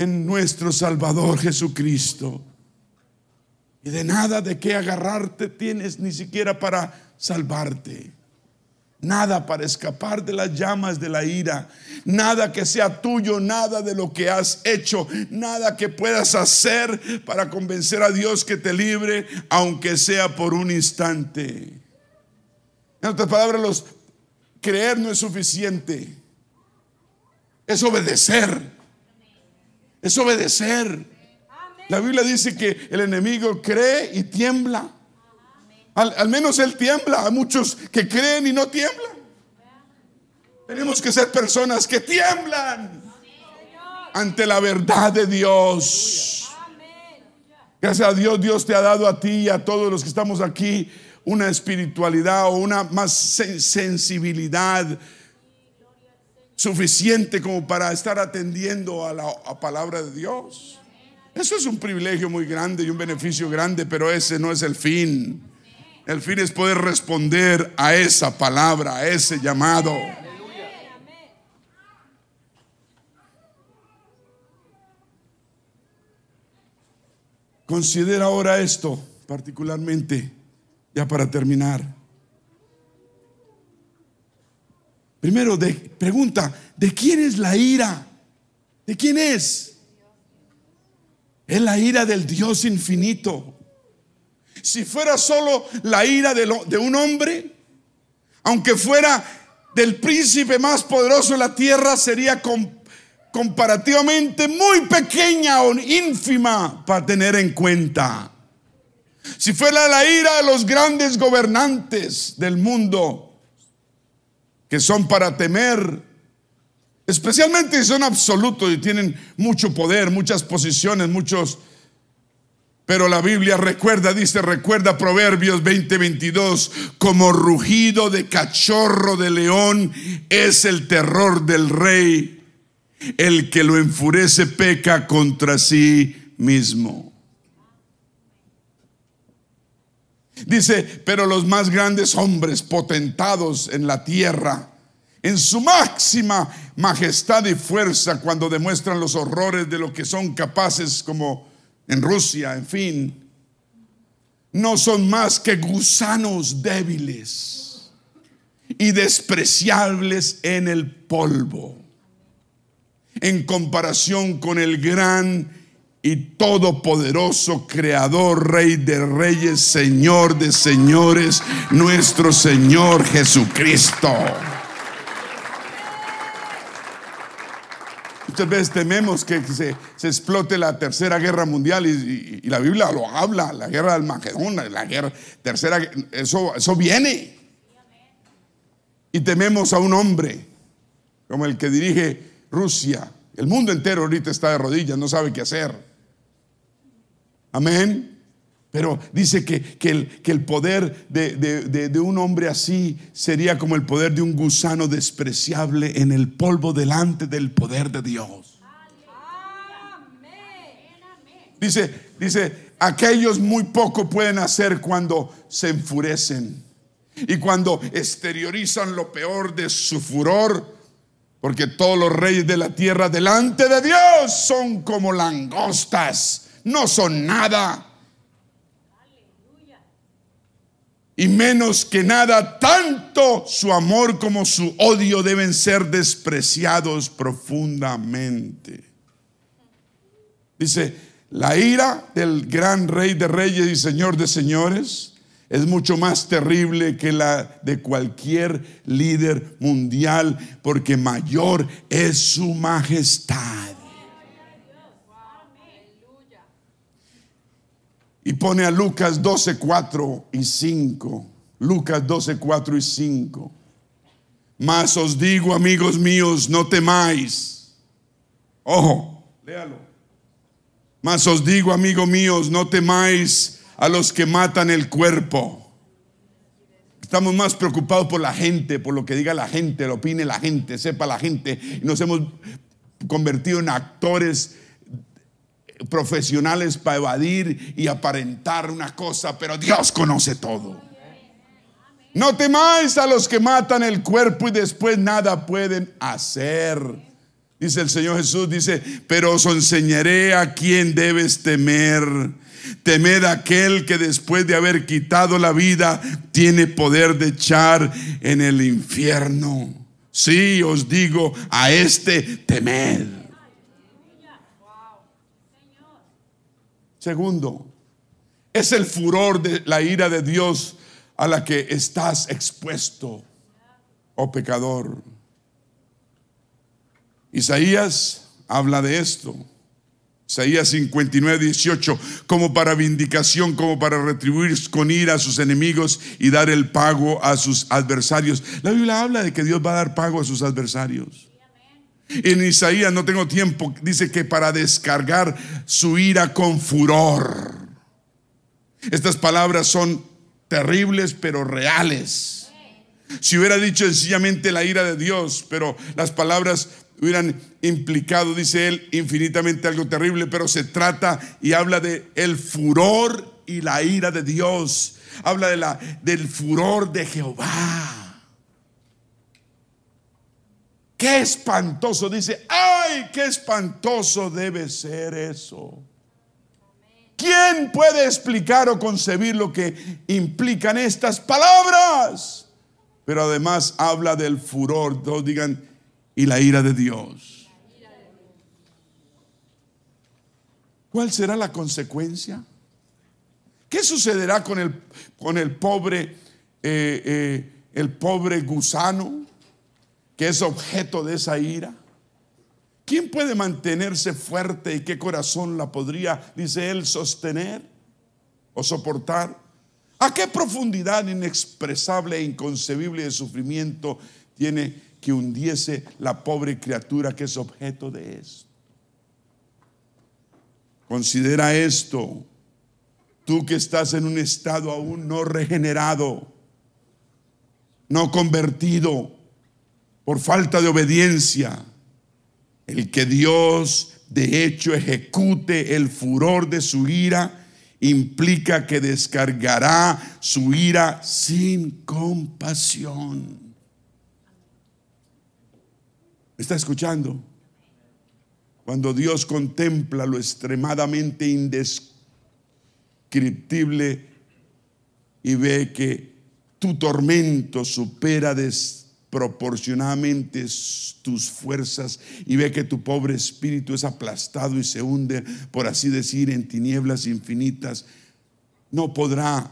en nuestro Salvador Jesucristo. Y de nada de qué agarrarte tienes ni siquiera para salvarte. Nada para escapar de las llamas de la ira. Nada que sea tuyo, nada de lo que has hecho, nada que puedas hacer para convencer a Dios que te libre, aunque sea por un instante. En otras palabras, creer no es suficiente. Es obedecer. Es obedecer. La Biblia dice que el enemigo cree y tiembla. Al, menos él tiembla. Hay muchos que creen y no tiemblan. Tenemos que ser personas que tiemblan ante la verdad de Dios. Gracias a Dios, Dios te ha dado a ti y a todos los que estamos aquí una espiritualidad o una más sensibilidad suficiente como para estar atendiendo a la palabra de Dios. Eso es un privilegio muy grande y un beneficio grande, pero ese no es el fin. El fin es poder responder a esa palabra, a ese llamado. Considera ahora esto particularmente, ya para terminar. Primero, pregunta, ¿de quién es la ira? ¿De quién es? Es la ira del Dios infinito. Si fuera solo la ira de, un hombre, aunque fuera del príncipe más poderoso de la tierra, sería com, comparativamente muy pequeña o ínfima para tener en cuenta. Si fuera la ira de los grandes gobernantes del mundo, que son para temer, especialmente si son absolutos y tienen mucho poder, muchas posiciones, muchos... Pero la Biblia recuerda, dice, recuerda Proverbios 20:22, como rugido de cachorro de león es el terror del rey. El que lo enfurece peca contra sí mismo. Dice, pero los más grandes hombres potentados en la tierra, en su máxima majestad y fuerza, cuando demuestran los horrores de lo que son capaces, como en Rusia, en fin, no son más que gusanos débiles y despreciables en el polvo, en comparación con el gran y todopoderoso Creador, Rey de Reyes, Señor de Señores, nuestro Señor Jesucristo. Muchas veces tememos que se, explote la tercera guerra mundial y, la Biblia lo habla, la guerra del Magedón, la guerra tercera, eso, eso viene. Y tememos a un hombre como el que dirige Rusia. El mundo entero ahorita está de rodillas, no sabe qué hacer. Amén. Pero dice que, que, el, que el, poder de, de, de, un hombre así sería como el poder de un gusano despreciable en el polvo delante del poder de Dios. Dice, dice, aquellos muy poco pueden hacer cuando se enfurecen y cuando exteriorizan lo peor de su furor, porque todos los reyes de la tierra delante de Dios son como langostas no son nada. Y menos que nada, tanto su amor como su odio deben ser despreciados profundamente. Dice, la ira del gran rey de reyes y señor de señores es mucho más terrible que la de cualquier líder mundial porque mayor es su majestad. Y pone a Lucas 12, 4 y 5. Lucas 12, 4 y 5. Mas os digo, amigos míos, no temáis. Ojo, léalo. Mas os digo, amigos míos, no temáis a los que matan el cuerpo. Estamos más preocupados por la gente, por lo que diga la gente, lo opine la gente, sepa la gente. Y nos hemos convertido en actores profesionales para evadir y aparentar una cosa, pero Dios conoce todo. No temáis a los que matan el cuerpo y después nada pueden hacer. Dice el Señor Jesús, dice, pero os enseñaré a quién debes temer. Temed a aquel que después de haber quitado la vida tiene poder de echar en el infierno. Sí, os digo, a este temed. Segundo, es el furor de la ira de Dios a la que estás expuesto, oh pecador. Isaías habla de esto. Isaías 59, 18, como para vindicación, como para retribuir con ira a sus enemigos y dar el pago a sus adversarios. La Biblia habla de que Dios va a dar pago a sus adversarios. En Isaías, no tengo tiempo, dice que para descargar su ira con furor. Estas palabras son terribles pero reales. Si hubiera dicho sencillamente la ira de Dios, pero las palabras hubieran implicado, dice él, infinitamente algo terrible, pero se trata y habla de el furor y la ira de Dios. Habla de la, del furor de Jehová. Qué espantoso, dice, ay, qué espantoso debe ser eso. ¿Quién puede explicar o concebir lo que implican estas palabras? Pero además habla del furor, todos digan, y la ira de Dios. ¿Cuál será la consecuencia? ¿Qué sucederá con el, con el pobre, eh, eh, el pobre gusano que es objeto de esa ira? ¿Quién puede mantenerse fuerte y qué corazón la podría, dice él, sostener o soportar? ¿A qué profundidad inexpresable e inconcebible de sufrimiento tiene que hundiese la pobre criatura que es objeto de esto. Considera esto, tú que estás en un estado aún no regenerado, no convertido por falta de obediencia, el que Dios de hecho ejecute el furor de su ira implica que descargará su ira sin compasión. está escuchando? Cuando Dios contempla lo extremadamente indescriptible y ve que tu tormento supera desproporcionadamente tus fuerzas y ve que tu pobre espíritu es aplastado y se hunde, por así decir, en tinieblas infinitas, no podrá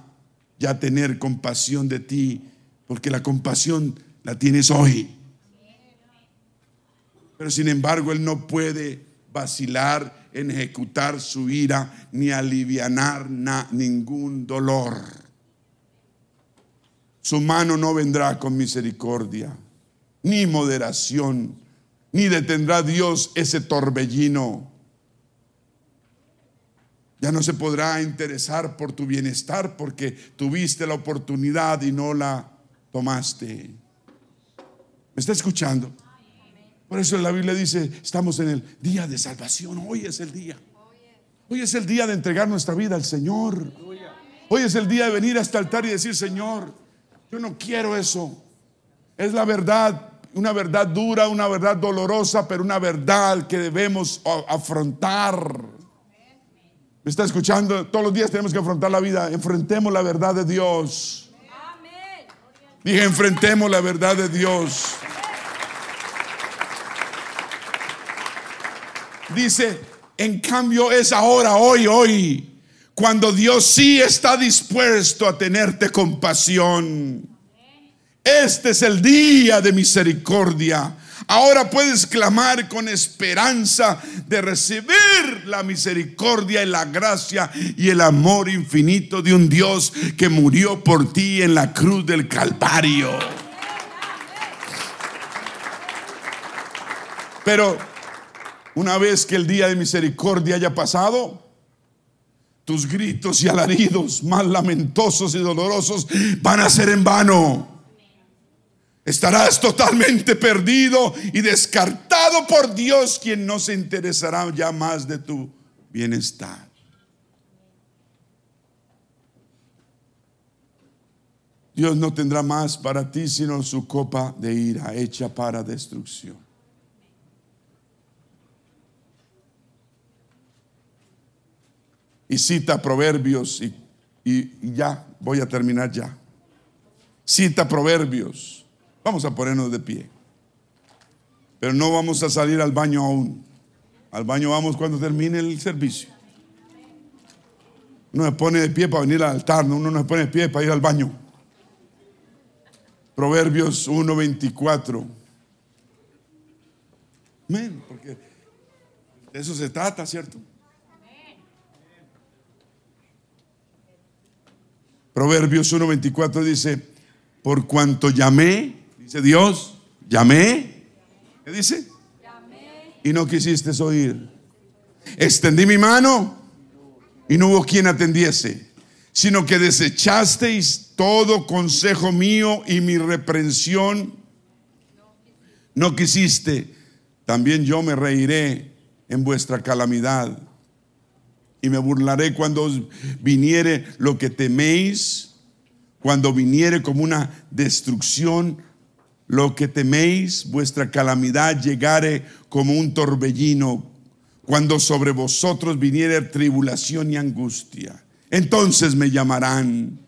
ya tener compasión de ti, porque la compasión la tienes hoy. Pero sin embargo, Él no puede vacilar en ejecutar su ira ni alivianar ningún dolor. Su mano no vendrá con misericordia, ni moderación, ni detendrá Dios ese torbellino. Ya no se podrá interesar por tu bienestar porque tuviste la oportunidad y no la tomaste. ¿Me está escuchando? Por eso la Biblia dice, estamos en el día de salvación. Hoy es el día. Hoy es el día de entregar nuestra vida al Señor. Hoy es el día de venir a este altar y decir, Señor, yo no quiero eso. Es la verdad, una verdad dura, una verdad dolorosa, pero una verdad que debemos afrontar. ¿Me está escuchando? Todos los días tenemos que afrontar la vida. Enfrentemos la verdad de Dios. Dije, enfrentemos la verdad de Dios. Dice, en cambio es ahora, hoy, hoy, cuando Dios sí está dispuesto a tenerte compasión. Este es el día de misericordia. Ahora puedes clamar con esperanza de recibir la misericordia y la gracia y el amor infinito de un Dios que murió por ti en la cruz del Calvario. Pero una vez que el día de misericordia haya pasado, tus gritos y alaridos más lamentosos y dolorosos van a ser en vano. Estarás totalmente perdido y descartado por Dios, quien no se interesará ya más de tu bienestar. Dios no tendrá más para ti sino su copa de ira hecha para destrucción. Y cita proverbios y, y- ya, voy a terminar ya. Cita proverbios. Vamos a ponernos de pie. Pero no vamos a salir al baño aún. Al baño vamos cuando termine el servicio. Uno se pone de pie para venir al altar, no uno no se pone de pie para ir al baño. Proverbios 1:24. Amén, porque de eso se trata, ¿cierto? Proverbios 1:24 dice, por cuanto llamé, dice Dios, llamé, ¿qué dice? Y no quisiste oír. Extendí mi mano y no hubo quien atendiese, sino que desechasteis todo consejo mío y mi reprensión. No quisiste, también yo me reiré en vuestra calamidad y me burlaré cuando viniere lo que teméis, cuando viniere como una destrucción lo que teméis, vuestra calamidad llegare como un torbellino, cuando sobre vosotros viniere tribulación y angustia. Entonces me llamarán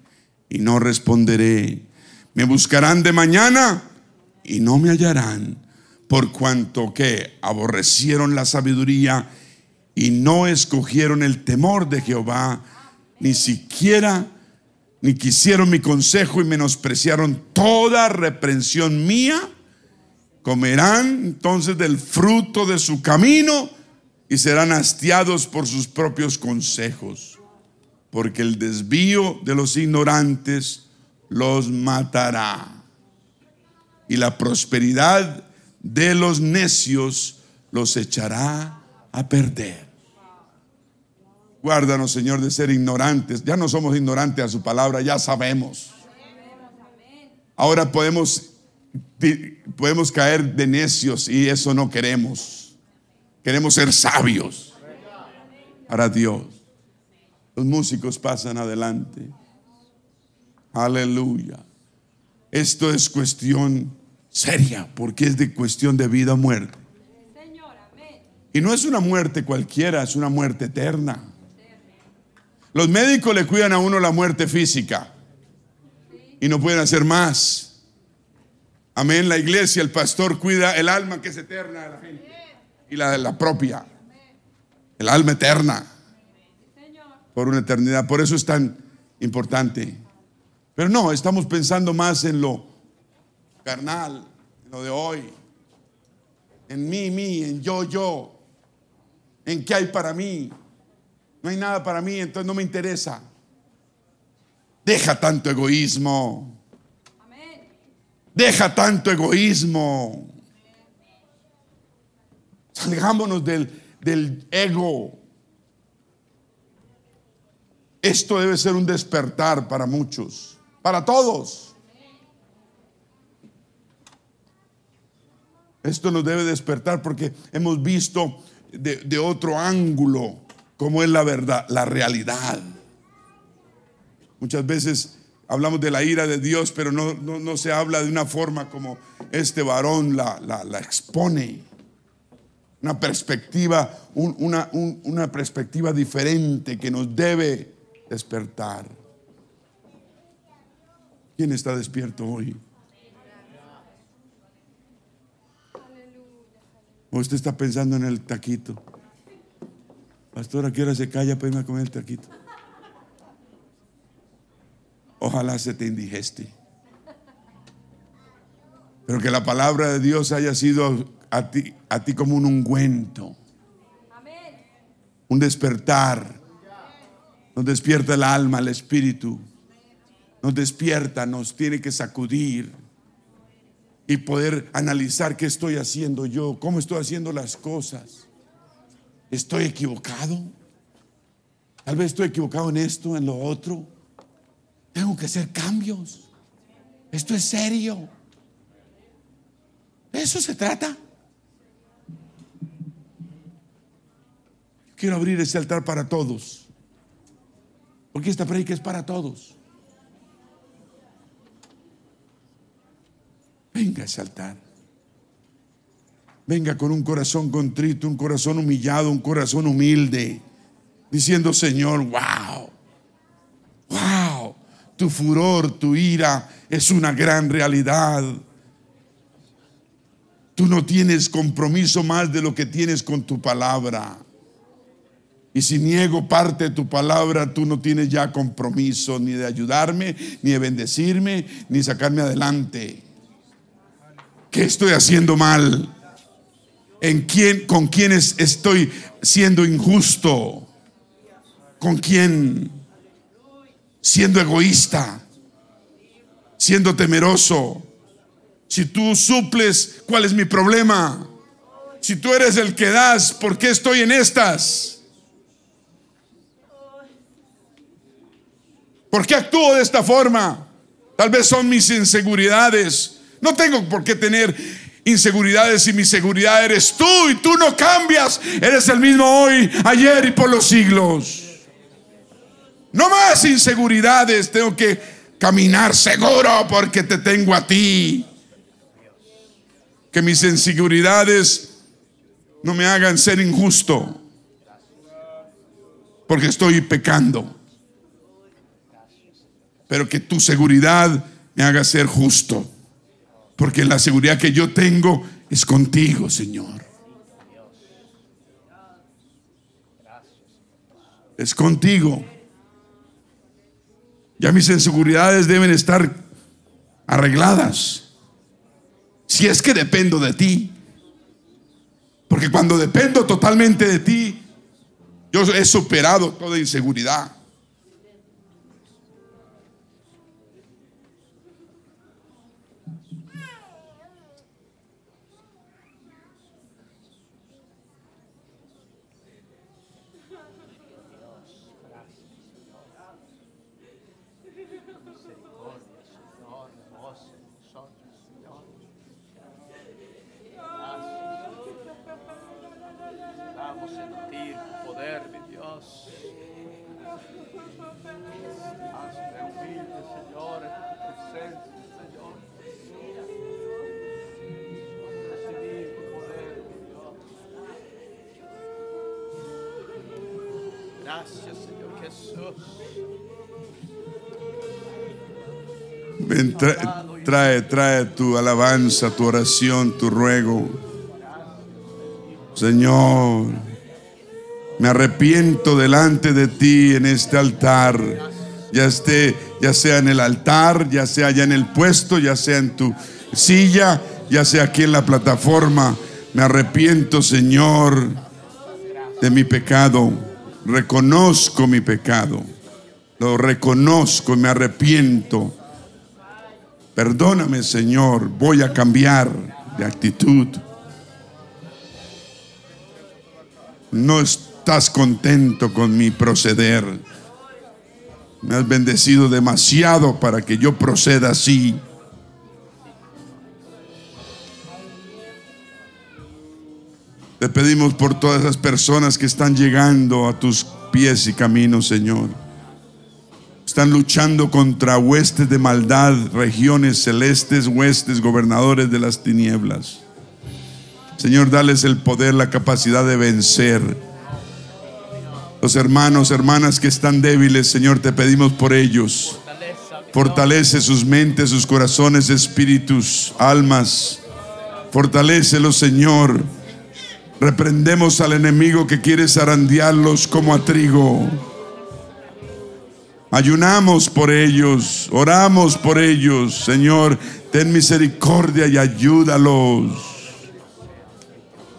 y no responderé. Me buscarán de mañana y no me hallarán, por cuanto que aborrecieron la sabiduría y no escogieron el temor de Jehová, ni siquiera ni quisieron mi consejo y menospreciaron toda reprensión mía, comerán entonces del fruto de su camino y serán hastiados por sus propios consejos, porque el desvío de los ignorantes los matará y la prosperidad de los necios los echará a perder. Guárdanos, Señor, de ser ignorantes. Ya no somos ignorantes a su palabra, ya sabemos. Ahora podemos, podemos caer de necios y eso no queremos. Queremos ser sabios para Dios. Los músicos pasan adelante. Aleluya. Esto es cuestión seria porque es de cuestión de vida o muerte. Y no es una muerte cualquiera, es una muerte eterna. Los médicos le cuidan a uno la muerte física y no pueden hacer más. Amén. La iglesia, el pastor cuida el alma que es eterna la gente y la de la propia. El alma eterna por una eternidad. Por eso es tan importante. Pero no, estamos pensando más en lo carnal, en lo de hoy. En mí, mí, en yo, yo. En qué hay para mí. No hay nada para mí, entonces no me interesa. Deja tanto egoísmo. Deja tanto egoísmo. Salgámonos del, del ego. Esto debe ser un despertar para muchos, para todos. Esto nos debe despertar porque hemos visto de, de otro ángulo cómo es la verdad, la realidad. Muchas veces hablamos de la ira de Dios, pero no, no- no se habla de una forma como este varón la, la- la expone. Una perspectiva, un- una, un- una perspectiva diferente que nos debe despertar. ¿Quién está despierto hoy? ¿O usted está pensando en el taquito? Pastor, ¿a qué se calla para irme a comer el taquito? Ojalá se te indigeste. Pero que la palabra de Dios haya sido a ti, a ti como un ungüento, un despertar. Nos despierta el alma, el espíritu. Nos despierta, nos tiene que sacudir y poder analizar qué estoy haciendo yo, cómo estoy haciendo las cosas. ¿Estoy equivocado? Tal vez estoy equivocado en esto, en lo otro. Tengo que hacer cambios. Esto es serio. ¿De eso se trata? Quiero abrir ese altar para todos. Porque esta predica es para todos. Venga a ese altar. Venga con un corazón contrito, un corazón humillado, un corazón humilde. diciendo, Señor, wow, wow, tu furor, tu ira es una gran realidad. Tú no tienes compromiso más de lo que tienes con tu palabra. Y si niego parte de tu palabra, tú no tienes ya compromiso ni de ayudarme, ni de bendecirme, ni sacarme adelante. ¿Qué estoy haciendo mal? ¿En quién, con quiénes estoy siendo injusto? ¿Con quién? Siendo egoísta, siendo temeroso. Si tú suples, ¿cuál es mi problema? Si tú eres el que das, ¿por qué estoy en estas? ¿Por qué actúo de esta forma? Tal vez son mis inseguridades. No tengo por qué tener inseguridades y mi seguridad eres tú y tú no cambias. Eres el mismo hoy, ayer y por los siglos. No más inseguridades. Tengo que caminar seguro porque te tengo a ti. Que mis inseguridades no me hagan ser injusto. Porque estoy pecando. Pero que tu seguridad me haga ser justo. Porque la seguridad que yo tengo es contigo, Señor. Es contigo. Ya mis inseguridades deben estar arregladas. Si es que dependo de ti. Porque cuando dependo totalmente de ti, yo he superado toda inseguridad. Trae, trae tu alabanza, tu oración, tu ruego. Señor, me arrepiento delante de ti en este altar. Ya esté, ya sea en el altar, ya sea allá en el puesto, ya sea en tu silla, ya sea aquí en la plataforma. Me arrepiento, Señor, de mi pecado. Reconozco mi pecado. Lo reconozco y me arrepiento. Perdóname, Señor, voy a cambiar de actitud. No estás contento con mi proceder. Me has bendecido demasiado para que yo proceda así. Te pedimos por todas esas personas que están llegando a tus pies y caminos, Señor. Están luchando contra huestes de maldad, regiones celestes, huestes, gobernadores de las tinieblas. Señor, dales el poder, la capacidad de vencer. Los hermanos, hermanas que están débiles, Señor, te pedimos por ellos. Fortalece sus mentes, sus corazones, espíritus, almas. Fortalécelos, Señor. Reprendemos al enemigo que quiere zarandearlos como a trigo. Ayunamos por ellos, oramos por ellos. Señor, ten misericordia y ayúdalos.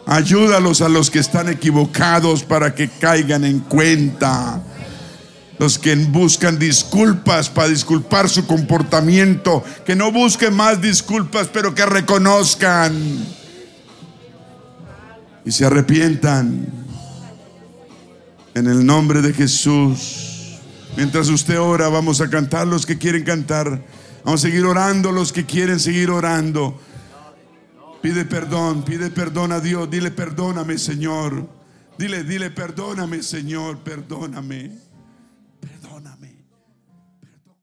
Ayúdalos a los que están equivocados para que caigan en cuenta. Los que buscan disculpas para disculpar su comportamiento, que no busquen más disculpas, pero que reconozcan y se arrepientan. En el nombre de Jesús. Mientras usted ora, vamos a cantar los que quieren cantar. Vamos a seguir orando los que quieren seguir orando. Pide perdón, pide perdón a Dios. Dile, perdóname, Señor. Dile, dile, perdóname, Señor, perdóname.